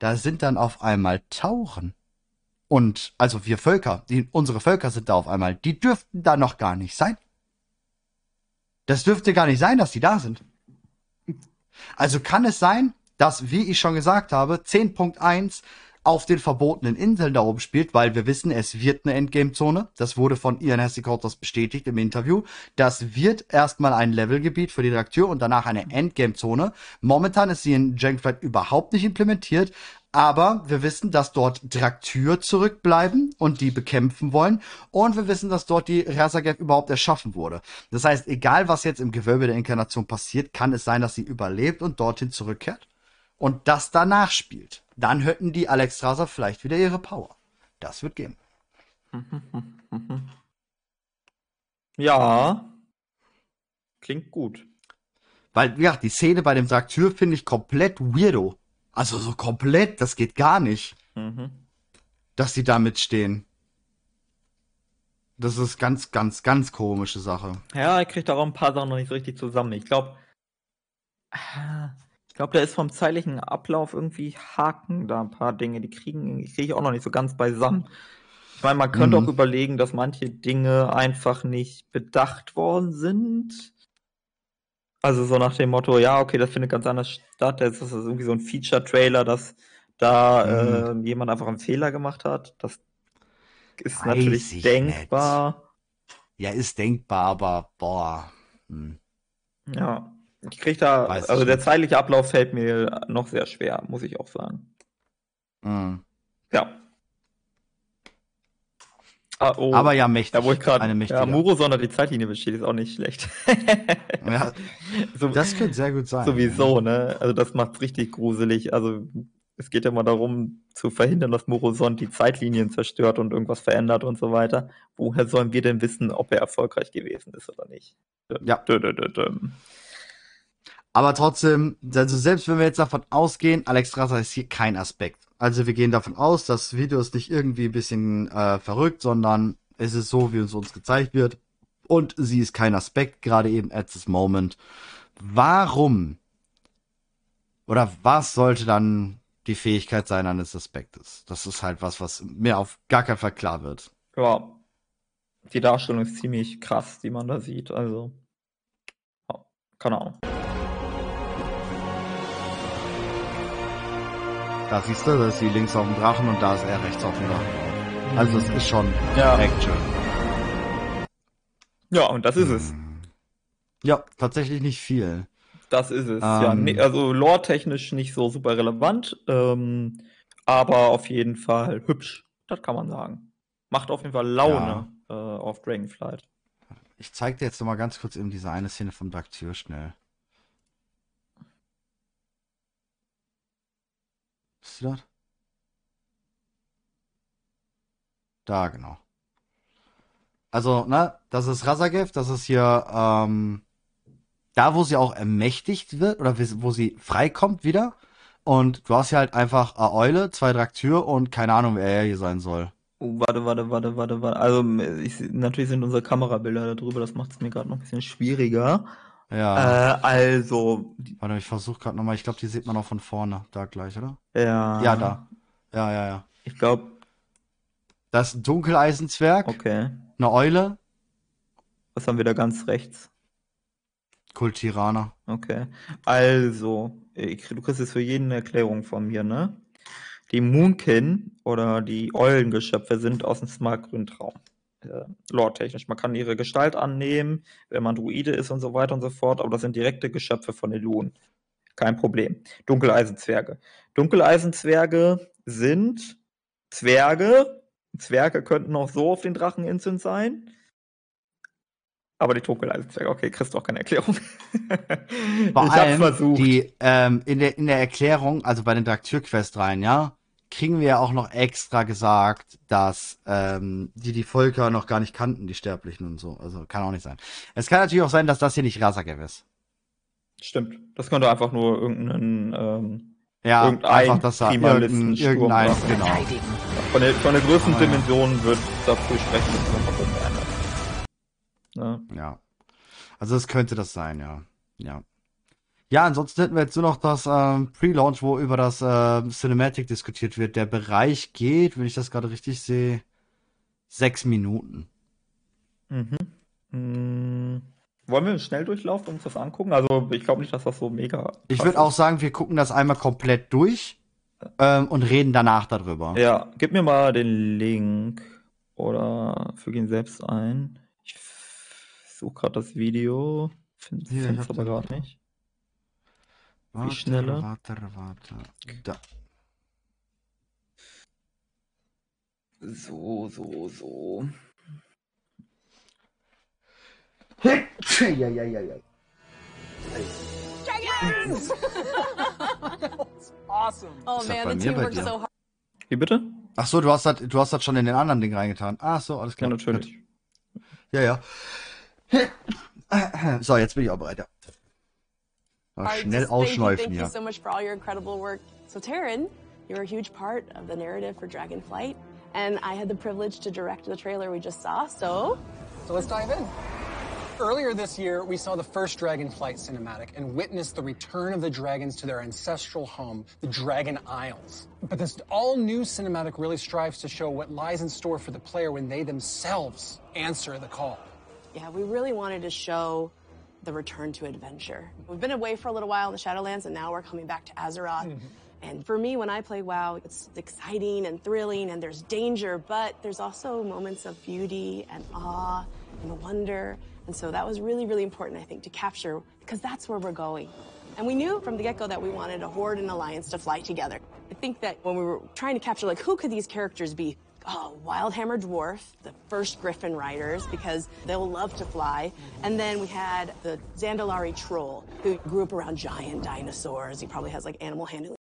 da sind dann auf einmal Tauchen. Und also wir Völker, die, unsere Völker sind da auf einmal, die dürften da noch gar nicht sein. Das dürfte gar nicht sein, dass die da sind. Also kann es sein, dass, wie ich schon gesagt habe, 10.1 auf den verbotenen Inseln da oben spielt, weil wir wissen, es wird eine Endgame-Zone. Das wurde von Ian Hessikotas bestätigt im Interview. Das wird erstmal ein Levelgebiet für die Reakteur und danach eine Endgame-Zone. Momentan ist sie in Jankflight überhaupt nicht implementiert, aber wir wissen, dass dort Draktür zurückbleiben und die bekämpfen wollen. Und wir wissen, dass dort die Razagev überhaupt erschaffen wurde. Das heißt, egal was jetzt im Gewölbe der Inkarnation passiert, kann es sein, dass sie überlebt und dorthin zurückkehrt. Und das danach spielt. Dann hätten die Alex Raser vielleicht wieder ihre Power. Das wird gehen. Ja. Klingt gut. Weil, ja, die Szene bei dem Draktür finde ich komplett weirdo. Also so komplett, das geht gar nicht. Mhm. Dass die da mitstehen. Das ist ganz, ganz, ganz komische Sache. Ja, ich kriege da auch ein paar Sachen noch nicht so richtig zusammen. Ich glaube, ich glaube, da ist vom zeitlichen Ablauf irgendwie Haken da ein paar Dinge, die kriegen, kriege ich auch noch nicht so ganz beisammen. Ich meine, man könnte mhm. auch überlegen, dass manche Dinge einfach nicht bedacht worden sind. Also so nach dem Motto, ja, okay, das findet ganz anders statt. Das ist irgendwie so ein Feature-Trailer, dass da mhm. äh, jemand einfach einen Fehler gemacht hat. Das ist Weiß natürlich denkbar. Nicht. Ja, ist denkbar, aber boah. Hm. Ja, ich krieg da, Weiß also der zeitliche Ablauf fällt mir noch sehr schwer, muss ich auch sagen. Mhm. Ja. Ah, oh, aber ja, mächtig. Da wo ich gerade, ja, Muro, sondern die Zeitlinie besteht, ist auch nicht schlecht. ja, so, das könnte sehr gut sein. Sowieso, ja. ne? Also das macht richtig gruselig. Also es geht ja mal darum, zu verhindern, dass Moroson die Zeitlinien zerstört und irgendwas verändert und so weiter. Woher sollen wir denn wissen, ob er erfolgreich gewesen ist oder nicht? Ja. Dö, dö, dö, aber trotzdem, also selbst wenn wir jetzt davon ausgehen, Alex Strasser ist hier kein Aspekt. Also wir gehen davon aus, das Video ist nicht irgendwie ein bisschen äh, verrückt, sondern es ist so, wie es uns gezeigt wird. Und sie ist kein Aspekt, gerade eben at this moment. Warum oder was sollte dann die Fähigkeit sein eines Aspektes? Das ist halt was, was mir auf gar keinen Fall klar wird. Ja, die Darstellung ist ziemlich krass, die man da sieht. Also, keine Ahnung. Da siehst du, da ist sie links auf dem Drachen und da ist er rechts auf dem Drachen. Also es ist schon ja. Action. Ja, und das ist es. Ja, tatsächlich nicht viel. Das ist es. Ähm, ja, nee, also lore-technisch nicht so super relevant, ähm, aber auf jeden Fall hübsch. Das kann man sagen. Macht auf jeden Fall Laune ja. äh, auf Dragonflight. Ich zeig dir jetzt noch mal ganz kurz eben diese eine Szene vom Draktyr schnell. Ist sie dort? Da, genau. Also, ne, das ist Razagev, das ist hier, ähm, da, wo sie auch ermächtigt wird, oder wo sie freikommt wieder. Und du hast hier halt einfach eine Eule, zwei Draktür und keine Ahnung, wer er hier sein soll. Oh, warte, warte, warte, warte, warte. Also, ich, natürlich sind unsere Kamerabilder da drüber, das macht es mir gerade noch ein bisschen schwieriger. Ja. Äh, also, Warte, ich versuche gerade nochmal. Ich glaube, die sieht man auch von vorne. Da gleich, oder? ja. Ja, da. Ja, ja, ja. Ich glaube, Das ist ein Dunkeleisenzwerg, okay. eine Eule, Was haben wir da ganz rechts? Kultiraner. Okay. Also, ich, du kriegst jetzt für jeden eine Erklärung von mir, ne? Die Moonkin oder die Eulengeschöpfe sind aus dem Smaragdgrüntraum. Äh, Lore-technisch. Man kann ihre Gestalt annehmen, wenn man Druide ist und so weiter und so fort, aber das sind direkte Geschöpfe von Elun. Kein Problem. Dunkeleisenzwerge. Dunkeleisenzwerge sind Zwerge. Zwerge könnten auch so auf den Dracheninseln sein. Aber die Dunkeleisenzwerge, okay, kriegst du auch keine Erklärung. Vor ich hab's allem versucht. die ähm, in der in der Erklärung, also bei den Daktür-Quest rein, ja, kriegen wir ja auch noch extra gesagt, dass ähm, die die Volker noch gar nicht kannten, die Sterblichen und so. Also kann auch nicht sein. Es kann natürlich auch sein, dass das hier nicht Rasagev ist. Stimmt. Das könnte einfach nur irgendein ähm, Ja, Irgendein einfach, dass da irgendein, irgendein, genau. von der von der größten Aber ja. Dimension wird dafür sprechen, dass es einfach umgeändert. Ne? Ja. Also es könnte das sein, ja. Ja. Ja, ansonsten hätten wir jetzt nur noch das ähm, Pre-Launch, wo über das ähm, Cinematic diskutiert wird. Der Bereich geht, wenn ich das gerade richtig sehe, sechs Minuten. Mhm. Mm, wollen wir einen Schnelldurchlauf uns das angucken? Also ich glaube nicht, dass das so mega. Ich würde auch sagen, wir gucken das einmal komplett durch ähm, und reden danach darüber. Ja, gib mir mal den Link oder füge ihn selbst ein. Ich suche gerade das Video. Finde es aber gerade nicht. Warte, schneller? Warte, warte. Da. So, so, so. Ja, ja, ja, ja. Awesome. Oh man, the team worked so hard. Wie bitte? Ach so, du hast das, du hast das schon in den anderen Ding reingetan. Ach so, alles Ja, klar. natürlich. Ja, ja. So, jetzt bin ich auch bereit. Ja. Mal Alright, schnell just thank you, Thank you so much for all your incredible work. So, Taryn, you're a huge part of the narrative for Dragonflight, and I had the privilege to direct the trailer we just saw. So, So let's dive in. Earlier this year, we saw the first Dragonflight cinematic and witnessed the return of the dragons to their ancestral home, the Dragon Isles. But this all new cinematic really strives to show what lies in store for the player when they themselves answer the call. yeah, we really wanted to show the return to adventure. We've been away for a little while in the Shadowlands, and now we're coming back to Azeroth. Mm-hmm. And for me, when I play WoW, it's exciting and thrilling, and there's danger, but there's also moments of beauty and awe and wonder. And so that was really, really important, I think, to capture, because that's where we're going. And we knew from the get-go that we wanted a horde and alliance to fly together. I think that when we were trying to capture, like, who could these characters be? Oh, Wildhammer Dwarf, the first Griffin riders, because they'll love to fly. And then we had the Zandalari Troll, who grew up around giant dinosaurs. He probably has like animal handling.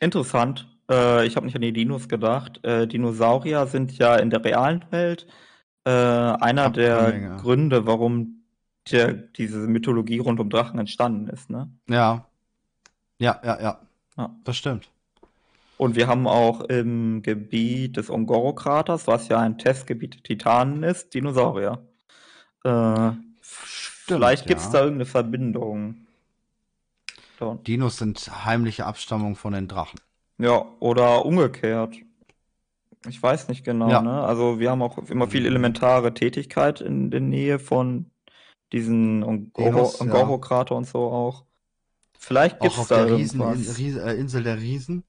Interessant. Äh, ich habe nicht an die Dinos gedacht. Äh, Dinosaurier sind ja in der realen Welt äh, einer der Abkömmlinge. Gründe, warum der, diese Mythologie rund um Drachen entstanden ist. Ne? Ja. Ja, ja, ja. Ja. Das stimmt. Und wir haben auch im Gebiet des Ongoro-Kraters, was ja ein Testgebiet der Titanen ist, Dinosaurier. Äh, vielleicht gibt es ja. da irgendeine Verbindung. So. Dinos sind heimliche Abstammung von den Drachen. Ja, oder umgekehrt. Ich weiß nicht genau, Ja. ne? Also wir haben auch immer viel elementare Tätigkeit in der Nähe von diesen Ongoro- Dinos, ja. Ongoro-Krater und so auch. Vielleicht gibt's auf da der Riesen, äh, Insel der Riesen.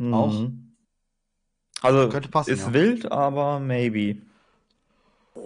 Mhm. auch. Also Könnte passen, ist ja. wild, aber maybe.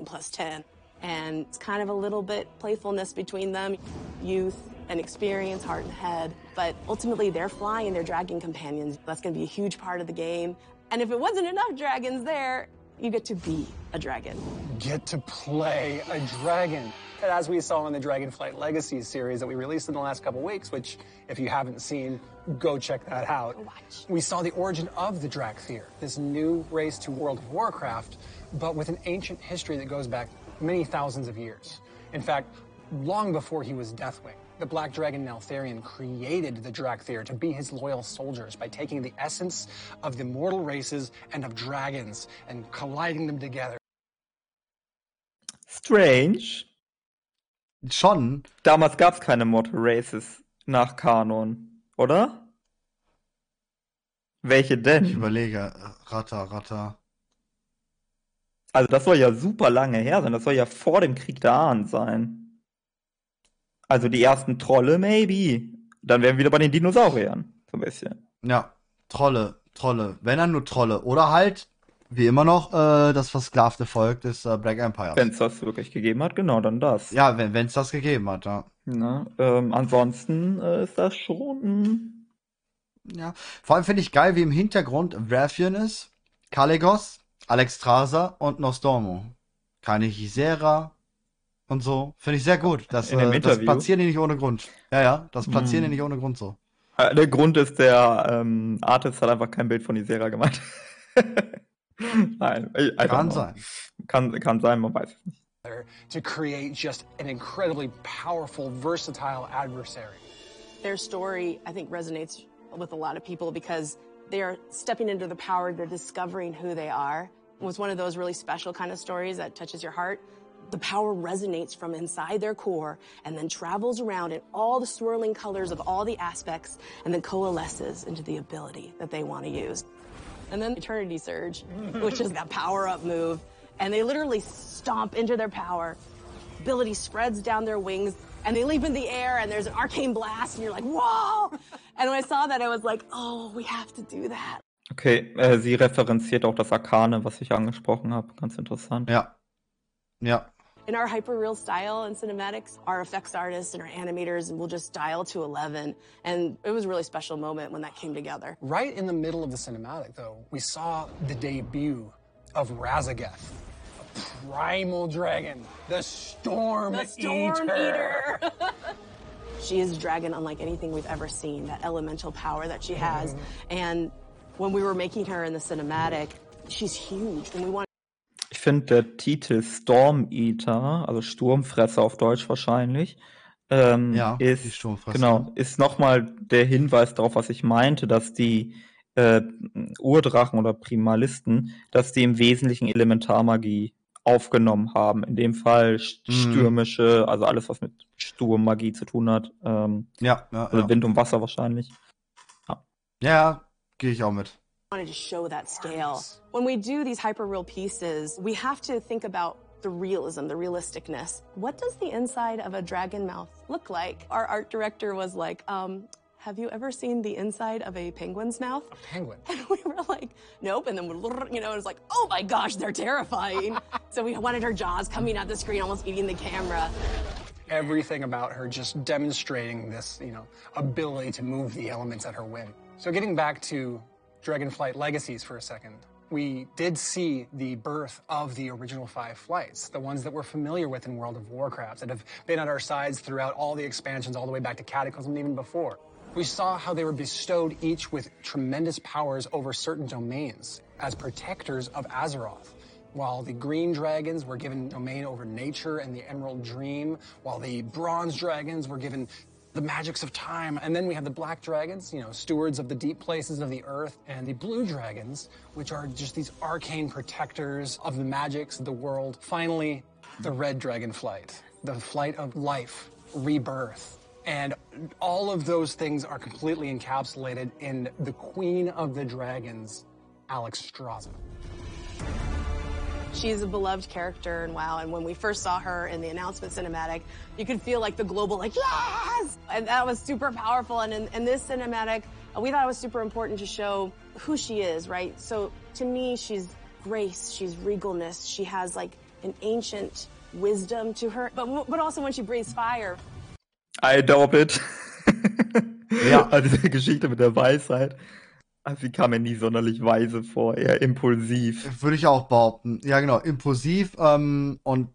plus 10. And it's kind of a little bit playfulness between them, youth and experience, heart and head. But ultimately, they're flying they're dragon companions. That's going to be a huge part of the game. And if it wasn't enough dragons there, you get to be a dragon. Get to play a dragon. And as we saw in the Dragonflight Legacy series that we released in the last couple weeks, which if you haven't seen, go check that out. Watch. We saw the origin of the Dracthyr, this new race to World of Warcraft, but with an ancient history that goes back many thousands of years. In fact, long before he was Deathwing, the Black Dragon Neltharion created the Dracthyr to be his loyal soldiers by taking the essence of the mortal races and of dragons and colliding them together. Strange. Schon. Damals gab es keine Mortal Races nach Kanon, oder? Welche denn? Ich überlege, Ratter, Ratter. Also das soll ja super lange her sein. Das soll ja vor dem Krieg der Ahnen sein. Also die ersten Trolle, maybe. Dann wären wir wieder bei den Dinosauriern. So ein bisschen. Ja, Trolle, Trolle. Wenn dann nur Trolle. Oder halt, wie immer noch, äh, das versklavte Volk des äh, Black Empires. Wenn es das wirklich gegeben hat, genau, dann das. Ja, wenn es das gegeben hat, ja. Na, ähm, ansonsten äh, ist das schon. Ja. Vor allem finde ich geil, wie im Hintergrund Rathian ist, Kalegos, Alexstrasza und Nostormo. Keine Gisera und so. Finde ich sehr gut. Das, äh, das platzieren die nicht ohne Grund. Ja, ja, das platzieren Hm. die nicht ohne Grund so. Äh, Der Grund ist, der ähm, Artist hat einfach kein Bild von Isera gemacht. Nein, I, I don't Kann sein. Kann, kann sein, man weiß es nicht. to create just an incredibly powerful, versatile adversary. Their story, I think, resonates with a lot of people because they are stepping into the power, they're discovering who they are. It was one of those really special kind of stories that touches your heart. The power resonates from inside their core and then travels around in all the swirling colors of all the aspects and then coalesces into the ability that they want to use. And then Eternity Surge, which is that power up move. And they literally stomp into their power. Ability spreads down their wings and they leap in the air and there's an arcane blast and you're like, whoa! And when I saw that, I was like, oh, we have to do that. Okay, äh, sie referenziert auch das Arkane, was ich angesprochen habe. Ganz interessant. Ja. Ja. In our hyper-real style and cinematics, our effects artists and our animators will just dial to 11. And it was a really special moment when that came together. Right in the middle of the cinematic, though, we saw the debut of Razageth, a primal dragon, the Storm, The Storm Eater. Eater. she is a dragon unlike anything we've ever seen, that elemental power that she has. Mm-hmm. And when we were making her in the cinematic, she's huge. And we wanted finde, der Titel Storm Eater, also Sturmfresser auf Deutsch wahrscheinlich, ähm, Ja, ist, genau, ist nochmal der Hinweis darauf, was ich meinte, dass die äh, Urdrachen oder Primalisten, dass die im Wesentlichen Elementarmagie aufgenommen haben. In dem Fall Mhm. stürmische, also alles, was mit Sturmmagie zu tun hat. Ähm, Ja, ja, also ja. Wind und Wasser wahrscheinlich. Ja, gehe ich auch mit. Wanted to show that scale. When we do these hyper real pieces, we have to think about the realism, the realisticness. What does the inside of a dragon mouth look like? Our art director was like, um, have you ever seen the inside of a penguin's mouth? A Penguin. And we were like, nope. And then, we you know, it was like, oh my gosh, they're terrifying. so we wanted her jaws coming out the screen, almost eating the camera. Everything about her just demonstrating this, you know, ability to move the elements at her whim. So getting back to Dragonflight Legacies for a second, we did see the birth of the original five flights, the ones that we're familiar with in World of Warcraft, that have been at our sides throughout all the expansions, all the way back to Cataclysm and even before. We saw how they were bestowed each with tremendous powers over certain domains as protectors of Azeroth. While the green dragons were given domain over nature and the emerald dream, while the bronze dragons were given the magics of time. And then we have the black dragons, you know, stewards of the deep places of the earth, and the blue dragons, which are just these arcane protectors of the magics of the world. Finally, the red dragon flight, the flight of life, rebirth. And all of those things are completely encapsulated in the queen of the dragons, Alex Straza. She's a beloved character in WoW, and when we first saw her in the announcement cinematic, you could feel like the global like yes, and that was super powerful. And in, in this cinematic, uh, we thought it was super important to show who she is, right? So to me, she's grace, she's regalness, she has like an ancient wisdom to her, but but also when she breathes fire, I doubt it. Ja. Also diese Geschichte mit der Weisheit. Also sie kam mir nie sonderlich weise vor, eher impulsiv. Würde ich auch behaupten. Ja, genau. Impulsiv ähm, und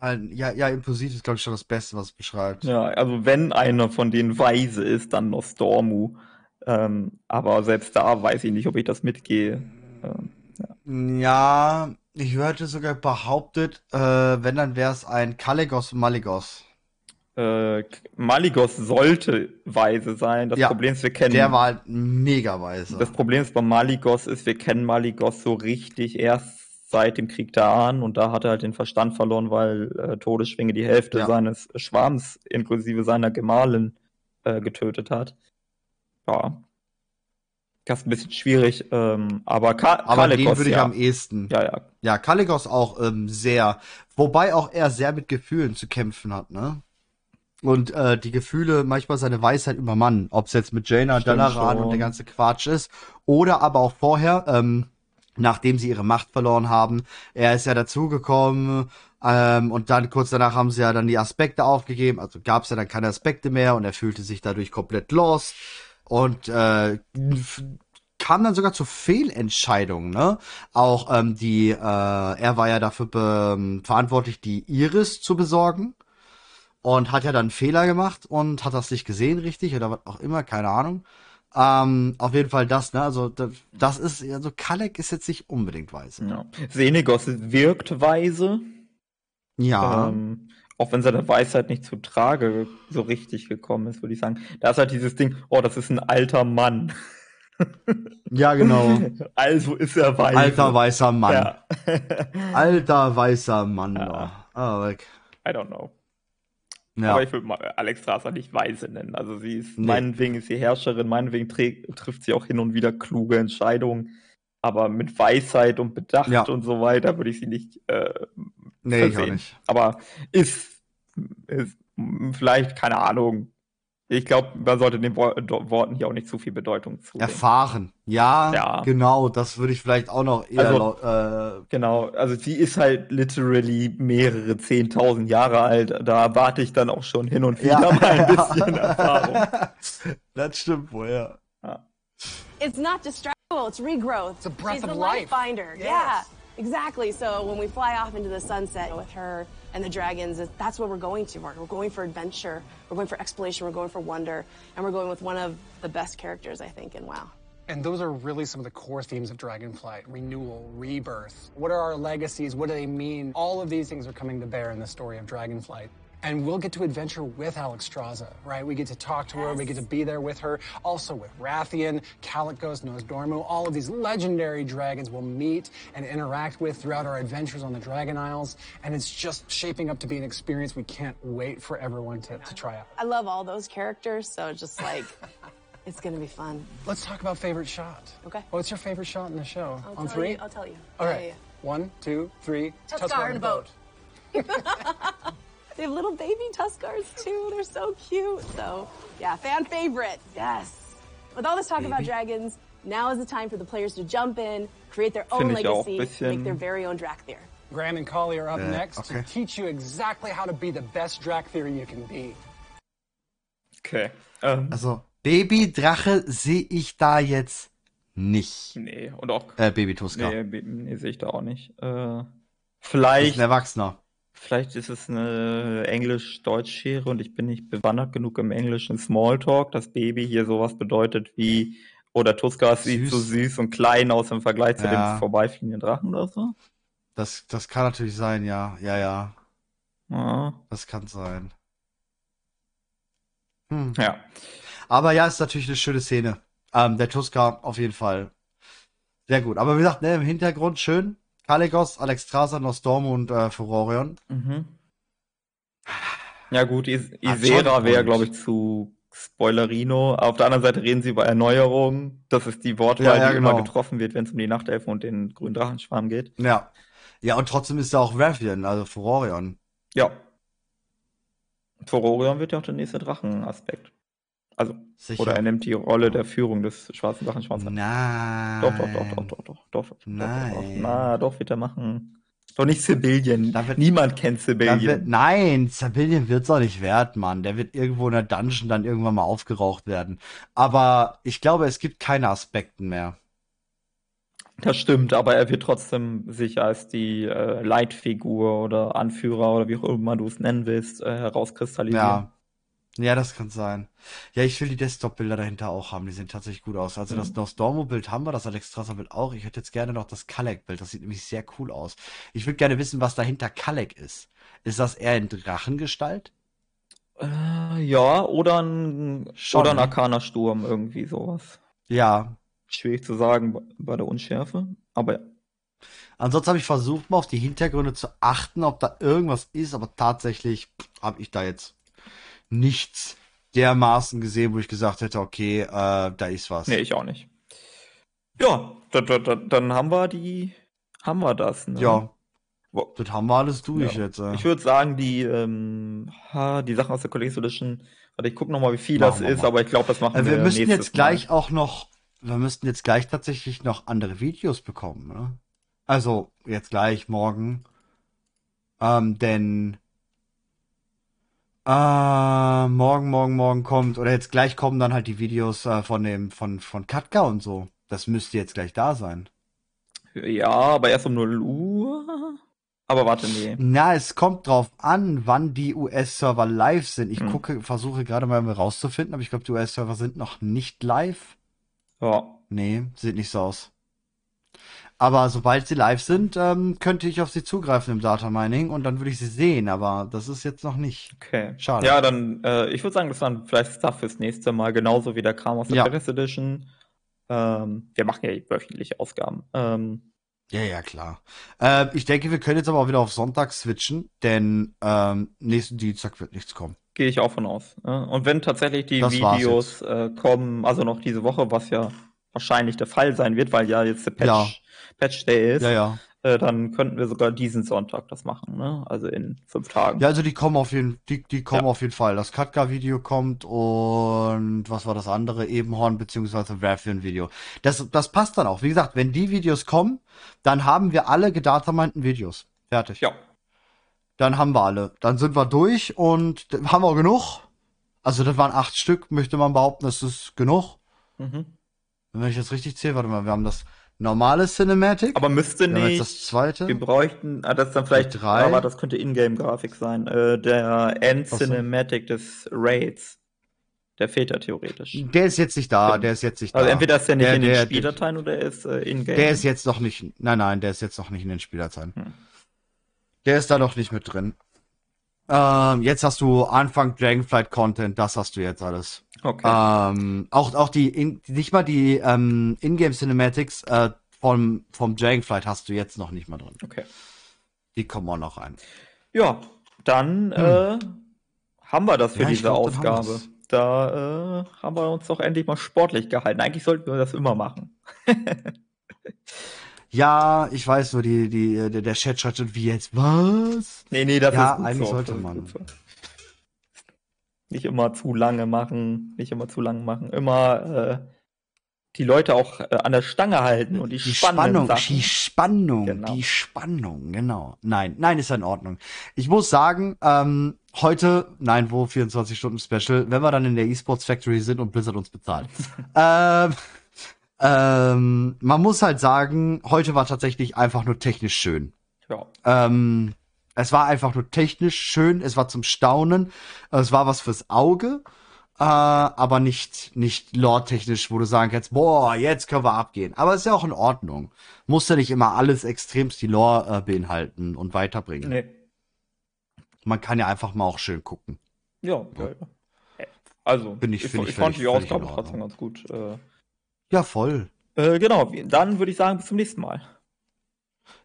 äh, ja, ja, impulsiv ist, glaube ich, schon das Beste, was es beschreibt. Ja, also wenn einer von denen weise ist, dann Nostormu. Ähm, aber selbst da weiß ich nicht, ob ich das mitgehe. Ähm, Ja, ich hörte sogar behauptet, äh, wenn, dann wäre es ein Kalegos Maligos. Äh, Maligos sollte weise sein. Das Ja, Problem ist, wir kennen Der war halt mega weise. Das Problem ist bei Maligos ist, wir kennen Maligos so richtig erst seit dem Krieg da an und da hat er halt den Verstand verloren, weil äh, Todesschwinge die Hälfte Ja. seines Schwarms inklusive seiner Gemahlin äh, getötet hat. Ja. Das ist ein bisschen schwierig, ähm, aber Ka Aber den Kalikos, würde ich ja. am ehesten. ja, ja. Ja, Kalikos auch ähm, sehr, wobei auch er sehr mit Gefühlen zu kämpfen hat, ne? Und äh, die Gefühle manchmal seine Weisheit übermannen, ob es jetzt mit Jaina, Dalaran und der ganze Quatsch ist, oder aber auch vorher, ähm, nachdem sie ihre Macht verloren haben. Er ist ja dazugekommen ähm, und dann kurz danach haben sie ja dann die Aspekte aufgegeben, also gab es ja dann keine Aspekte mehr und er fühlte sich dadurch komplett lost. Und äh, kam dann sogar zu Fehlentscheidungen, ne? Auch ähm, die, äh, er war ja dafür ähm, verantwortlich, die Iris zu besorgen und hat ja dann einen Fehler gemacht und hat das nicht gesehen, richtig, oder was auch immer, keine Ahnung. Ähm, auf jeden Fall das, ne? Also das, ist, also Kalek ist jetzt nicht unbedingt weise. ja. Senegos wirkt weise, Ja. ähm, auch wenn seine Weisheit nicht zu Trage so richtig gekommen ist, würde ich sagen. Da ist halt dieses Ding, oh, das ist ein alter Mann. ja, genau. Also ist er weise. Alter weißer Mann. Ja. Alter weißer Mann. Ja. Oh. Ah, weg. I don't know. Ja. Aber ich würde mal Alex Strasser nicht weise nennen. Also sie ist, Nee. meinetwegen ist sie Herrscherin, meinetwegen trifft sie auch hin und wieder kluge Entscheidungen. Aber mit Weisheit und Bedacht Ja. und so weiter würde ich sie nicht äh, nee, ich auch nicht. Aber ist, ist m, vielleicht, keine Ahnung. Ich glaube, man sollte den Worten hier auch nicht zu viel Bedeutung zusehen. Erfahren. Ja, Ja. genau. Das würde ich vielleicht auch noch eher Also- äh, Genau, also sie ist halt literally mehrere zehntausend Jahre alt. Da erwarte ich dann auch schon hin und wieder Ja. mal ein bisschen Erfahrung. das stimmt wohl, ja. It's not destructible, it's regrowth. It's a breath She's of the life. life finder. Yes. Yeah, exactly. So when we fly off into the sunset with her and the dragons. That's what we're going to. We're we're going for adventure, we're going for exploration, we're going for wonder, and we're going with one of the best characters, I think, in WoW. And those are really some of the core themes of Dragonflight renewal, rebirth. What are our legacies? What do they mean? All of these things are coming to bear in the story of Dragonflight. And we'll get to adventure with Alex Alexstrasza, right? We get to talk to her, we get to be there with her. Also with Rathian, Kalikos, Nosdormu, all of these legendary dragons we'll meet and interact with throughout our adventures on the Dragon Isles. And it's just shaping up to be an experience we can't wait for everyone to, to try out. I love all those characters, so just like, it's gonna be fun. Let's talk about favorite shot. Okay. Oh, What's your favorite shot in the show? I'll on tell three? You, I'll tell you. All right. One, two, three. Tuskar in a boat. yeah. They have little baby Tuskars too. They're so cute. So, yeah, fan favorite. Yes. With all this talk about dragons, now is the time for the players to jump in, create their own Finde legacy, make their um, very own Drakthir. Graham and Collie are up Yeah, next okay. to teach you exactly how to be the best Drac theory you can be. Okay. Ähm, Also, Babydrache sehe ich da jetzt nicht. nee, und auch. Äh, Baby Tuska. Nee, nee, nee sehe ich da auch nicht. Äh, Ist vielleicht, ein Erwachsener. Vielleicht ist es eine Englisch-Deutsch-Schere und ich bin nicht bewandert genug im englischen Smalltalk, dass Baby hier sowas bedeutet wie, oder Tuska sieht so süß und klein aus im Vergleich zu Ja. dem vorbeifliegenden Drachen oder so. Das, das kann natürlich sein, ja. Ja, ja. Ja. Das kann sein. Hm. ja. Aber ja, ist natürlich eine schöne Szene. Ähm, der Tuska auf jeden Fall. Sehr gut. Aber wie gesagt, ne, im Hintergrund schön. Kalegos, Alexstrasza, Nostormo und äh, Furorion. Mhm. Ja gut, Is Hat Isera wäre, glaube ich, zu Spoilerino. Auf der anderen Seite reden sie über Erneuerung. Das ist die Wortwahl, Ja, ja, die immer genau. getroffen wird, wenn es um die Nachtelfen und den grünen Drachenschwarm geht. Ja. Ja, und trotzdem ist da auch Rathian, also Furorion. Ja. Furorion wird ja auch der nächste Drachenaspekt. Also, Sicher. oder er nimmt die Rolle der Führung des schwarzen Sachen schwarzer. Nein. Doch, doch, doch, doch, doch, doch, doch. nein. Doch, doch, Na, doch, wird er machen. Doch nicht Sibillion. Niemand kennt Sibillion. Nein, Civilian wird es auch nicht wert, Mann. Der wird irgendwo in der Dungeon dann irgendwann mal aufgeraucht werden. Aber ich glaube, es gibt keine Aspekten mehr. Das stimmt, aber er wird trotzdem sich als die äh, Leitfigur oder Anführer oder wie auch immer du es nennen willst, äh, herauskristallisieren. Ja, ja, das kann sein. Ja, ich will die Desktop-Bilder dahinter auch haben. Die sehen tatsächlich gut aus. Also das Nostormo-Bild haben wir, das Alexstrasza-Bild auch. Ich hätte jetzt gerne noch das Kalek-Bild. Das sieht nämlich sehr cool aus. Ich würde gerne wissen, was dahinter Kalek ist. Ist das eher in Drachengestalt? Äh, ja, oder ein, Schon, oder ein ne? arkaner Sturm, irgendwie sowas. Ja. Schwierig zu sagen bei- bei der Unschärfe, aber ja. Ansonsten habe ich versucht, mal auf die Hintergründe zu achten, ob da irgendwas ist, aber tatsächlich habe ich da jetzt nichts dermaßen gesehen, wo ich gesagt hätte, okay, äh, da ist was. Nee, ich auch nicht. Ja, da, da, da, dann haben wir die, haben wir das. Ne? Ja, Wo- das haben wir alles durch Ja. jetzt. Äh. Ich würde sagen, die, ähm, ha, die Sachen aus der Collector's Edition, warte, ich gucke nochmal, wie viel Machen das ist, mal. aber ich glaube, das machen Äh, wir wir müssen nächstes jetzt gleich auch noch, wir müssten jetzt gleich tatsächlich noch andere Videos bekommen, ne? Also, jetzt gleich morgen. Ähm, denn äh, morgen, morgen, morgen kommt, oder jetzt gleich kommen dann halt die Videos äh, von dem, von, von Katka und so. Das müsste jetzt gleich da sein. Ja, aber erst um 0 Uhr. Aber warte, nee. Na, es kommt drauf an, wann die US-Server live sind. Ich Hm. gucke, versuche gerade mal rauszufinden, aber ich glaube, die US-Server sind noch nicht live. Ja, Nee, sieht nicht so aus. Aber sobald sie live sind, ähm, könnte ich auf sie zugreifen im Data Mining und dann würde ich sie sehen, aber das ist jetzt noch nicht. okay. Schade. Ja, dann, äh, ich würde sagen, das dann vielleicht Stuff fürs nächste Mal, genauso wie der Kram aus der Ja. Collector's Edition. Ähm, wir machen ja wöchentliche Ausgaben. Ähm, Ja, ja, klar. Äh, ich denke, wir können jetzt aber auch wieder auf Sonntag switchen, denn ähm, nächsten Dienstag wird nichts kommen. Gehe ich auch von aus. Ne? Und wenn tatsächlich die Das Videos äh, kommen, also noch diese Woche, was ja wahrscheinlich der Fall sein wird, weil ja jetzt der Patch, Ja. Patch Day ist, Ja, ja. äh, dann könnten wir sogar diesen Sonntag das machen, ne? Also in fünf Tagen. Ja, also die kommen auf jeden, die, die kommen Ja. auf jeden Fall. Das Katka-Video kommt und was war das andere? Ebenhorn beziehungsweise Raffian-Video. Das, das passt dann auch. Wie gesagt, wenn die Videos kommen, dann haben wir alle gedatameinten Videos. Fertig. Ja. Dann haben wir alle. Dann sind wir durch und haben wir genug. Also das waren acht Stück, möchte man behaupten, das ist genug. Mhm. Wenn ich das richtig zähle, warte mal, wir haben das normale Cinematic. Aber müsste jetzt nicht. das zweite. Wir bräuchten, ah, das ist dann vielleicht, drei. aber das könnte Ingame-Grafik sein. Äh, der End-Cinematic des Raids. Der fehlt ja theoretisch. Der ist jetzt nicht da, der ist jetzt nicht da. Also entweder ist der nicht Der- in den der- Spieldateien oder er ist äh, in-game. Der ist jetzt noch nicht, nein, nein, der ist jetzt noch nicht in den Spielerzeichen. Hm. Der ist da noch nicht mit drin. Ähm, jetzt hast du Anfang Dragonflight Content, das hast du jetzt alles. Okay. Ähm, auch, auch die, in, nicht mal die ähm, Ingame Cinematics äh, vom, vom Dragonflight hast du jetzt noch nicht mal drin. okay. Die kommen auch noch rein. Ja, dann äh, haben wir das für Hm. Ja, diese glaub, Ausgabe. Da äh, haben wir uns doch endlich mal sportlich gehalten. Eigentlich sollten wir das immer machen. Ja, ich weiß nur, die, die, der, der Chat schreibt schon, wie jetzt, was? Nee, nee, das Ja, ist gut eigentlich so. sollte man. Nicht immer zu lange machen, nicht immer zu lange machen. Immer äh, die Leute auch äh, an der Stange halten und die, Die Spannung, Sachen. die Spannung, Genau. die Spannung, genau. Nein, nein, ist ja in Ordnung. Ich muss sagen, ähm, heute, nein, wo 24 Stunden Special, wenn wir dann in der Esports Factory sind und Blizzard uns bezahlt. ähm, ähm, man muss halt sagen, heute war tatsächlich einfach nur technisch schön. Ja. Ähm, es war einfach nur technisch schön, es war zum Staunen, es war was fürs Auge, äh, aber nicht, nicht lore-technisch, wo du sagen kannst, boah, jetzt können wir abgehen. Aber ist ja auch in Ordnung. Muss ja nicht immer alles extremst die Lore äh, beinhalten und weiterbringen. Nee. Man kann ja einfach mal auch schön gucken. Ja, ja, ja. Also, Bin ich- ich, ich ich fand die Ausgabe trotzdem ganz gut. Äh, Ja, voll. äh, genau, dann würde ich sagen, bis zum nächsten Mal.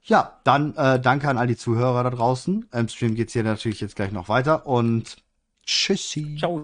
Ja, dann äh, danke an all die Zuhörer da draußen. Im Stream geht's hier natürlich jetzt gleich noch weiter und tschüssi. Ciao.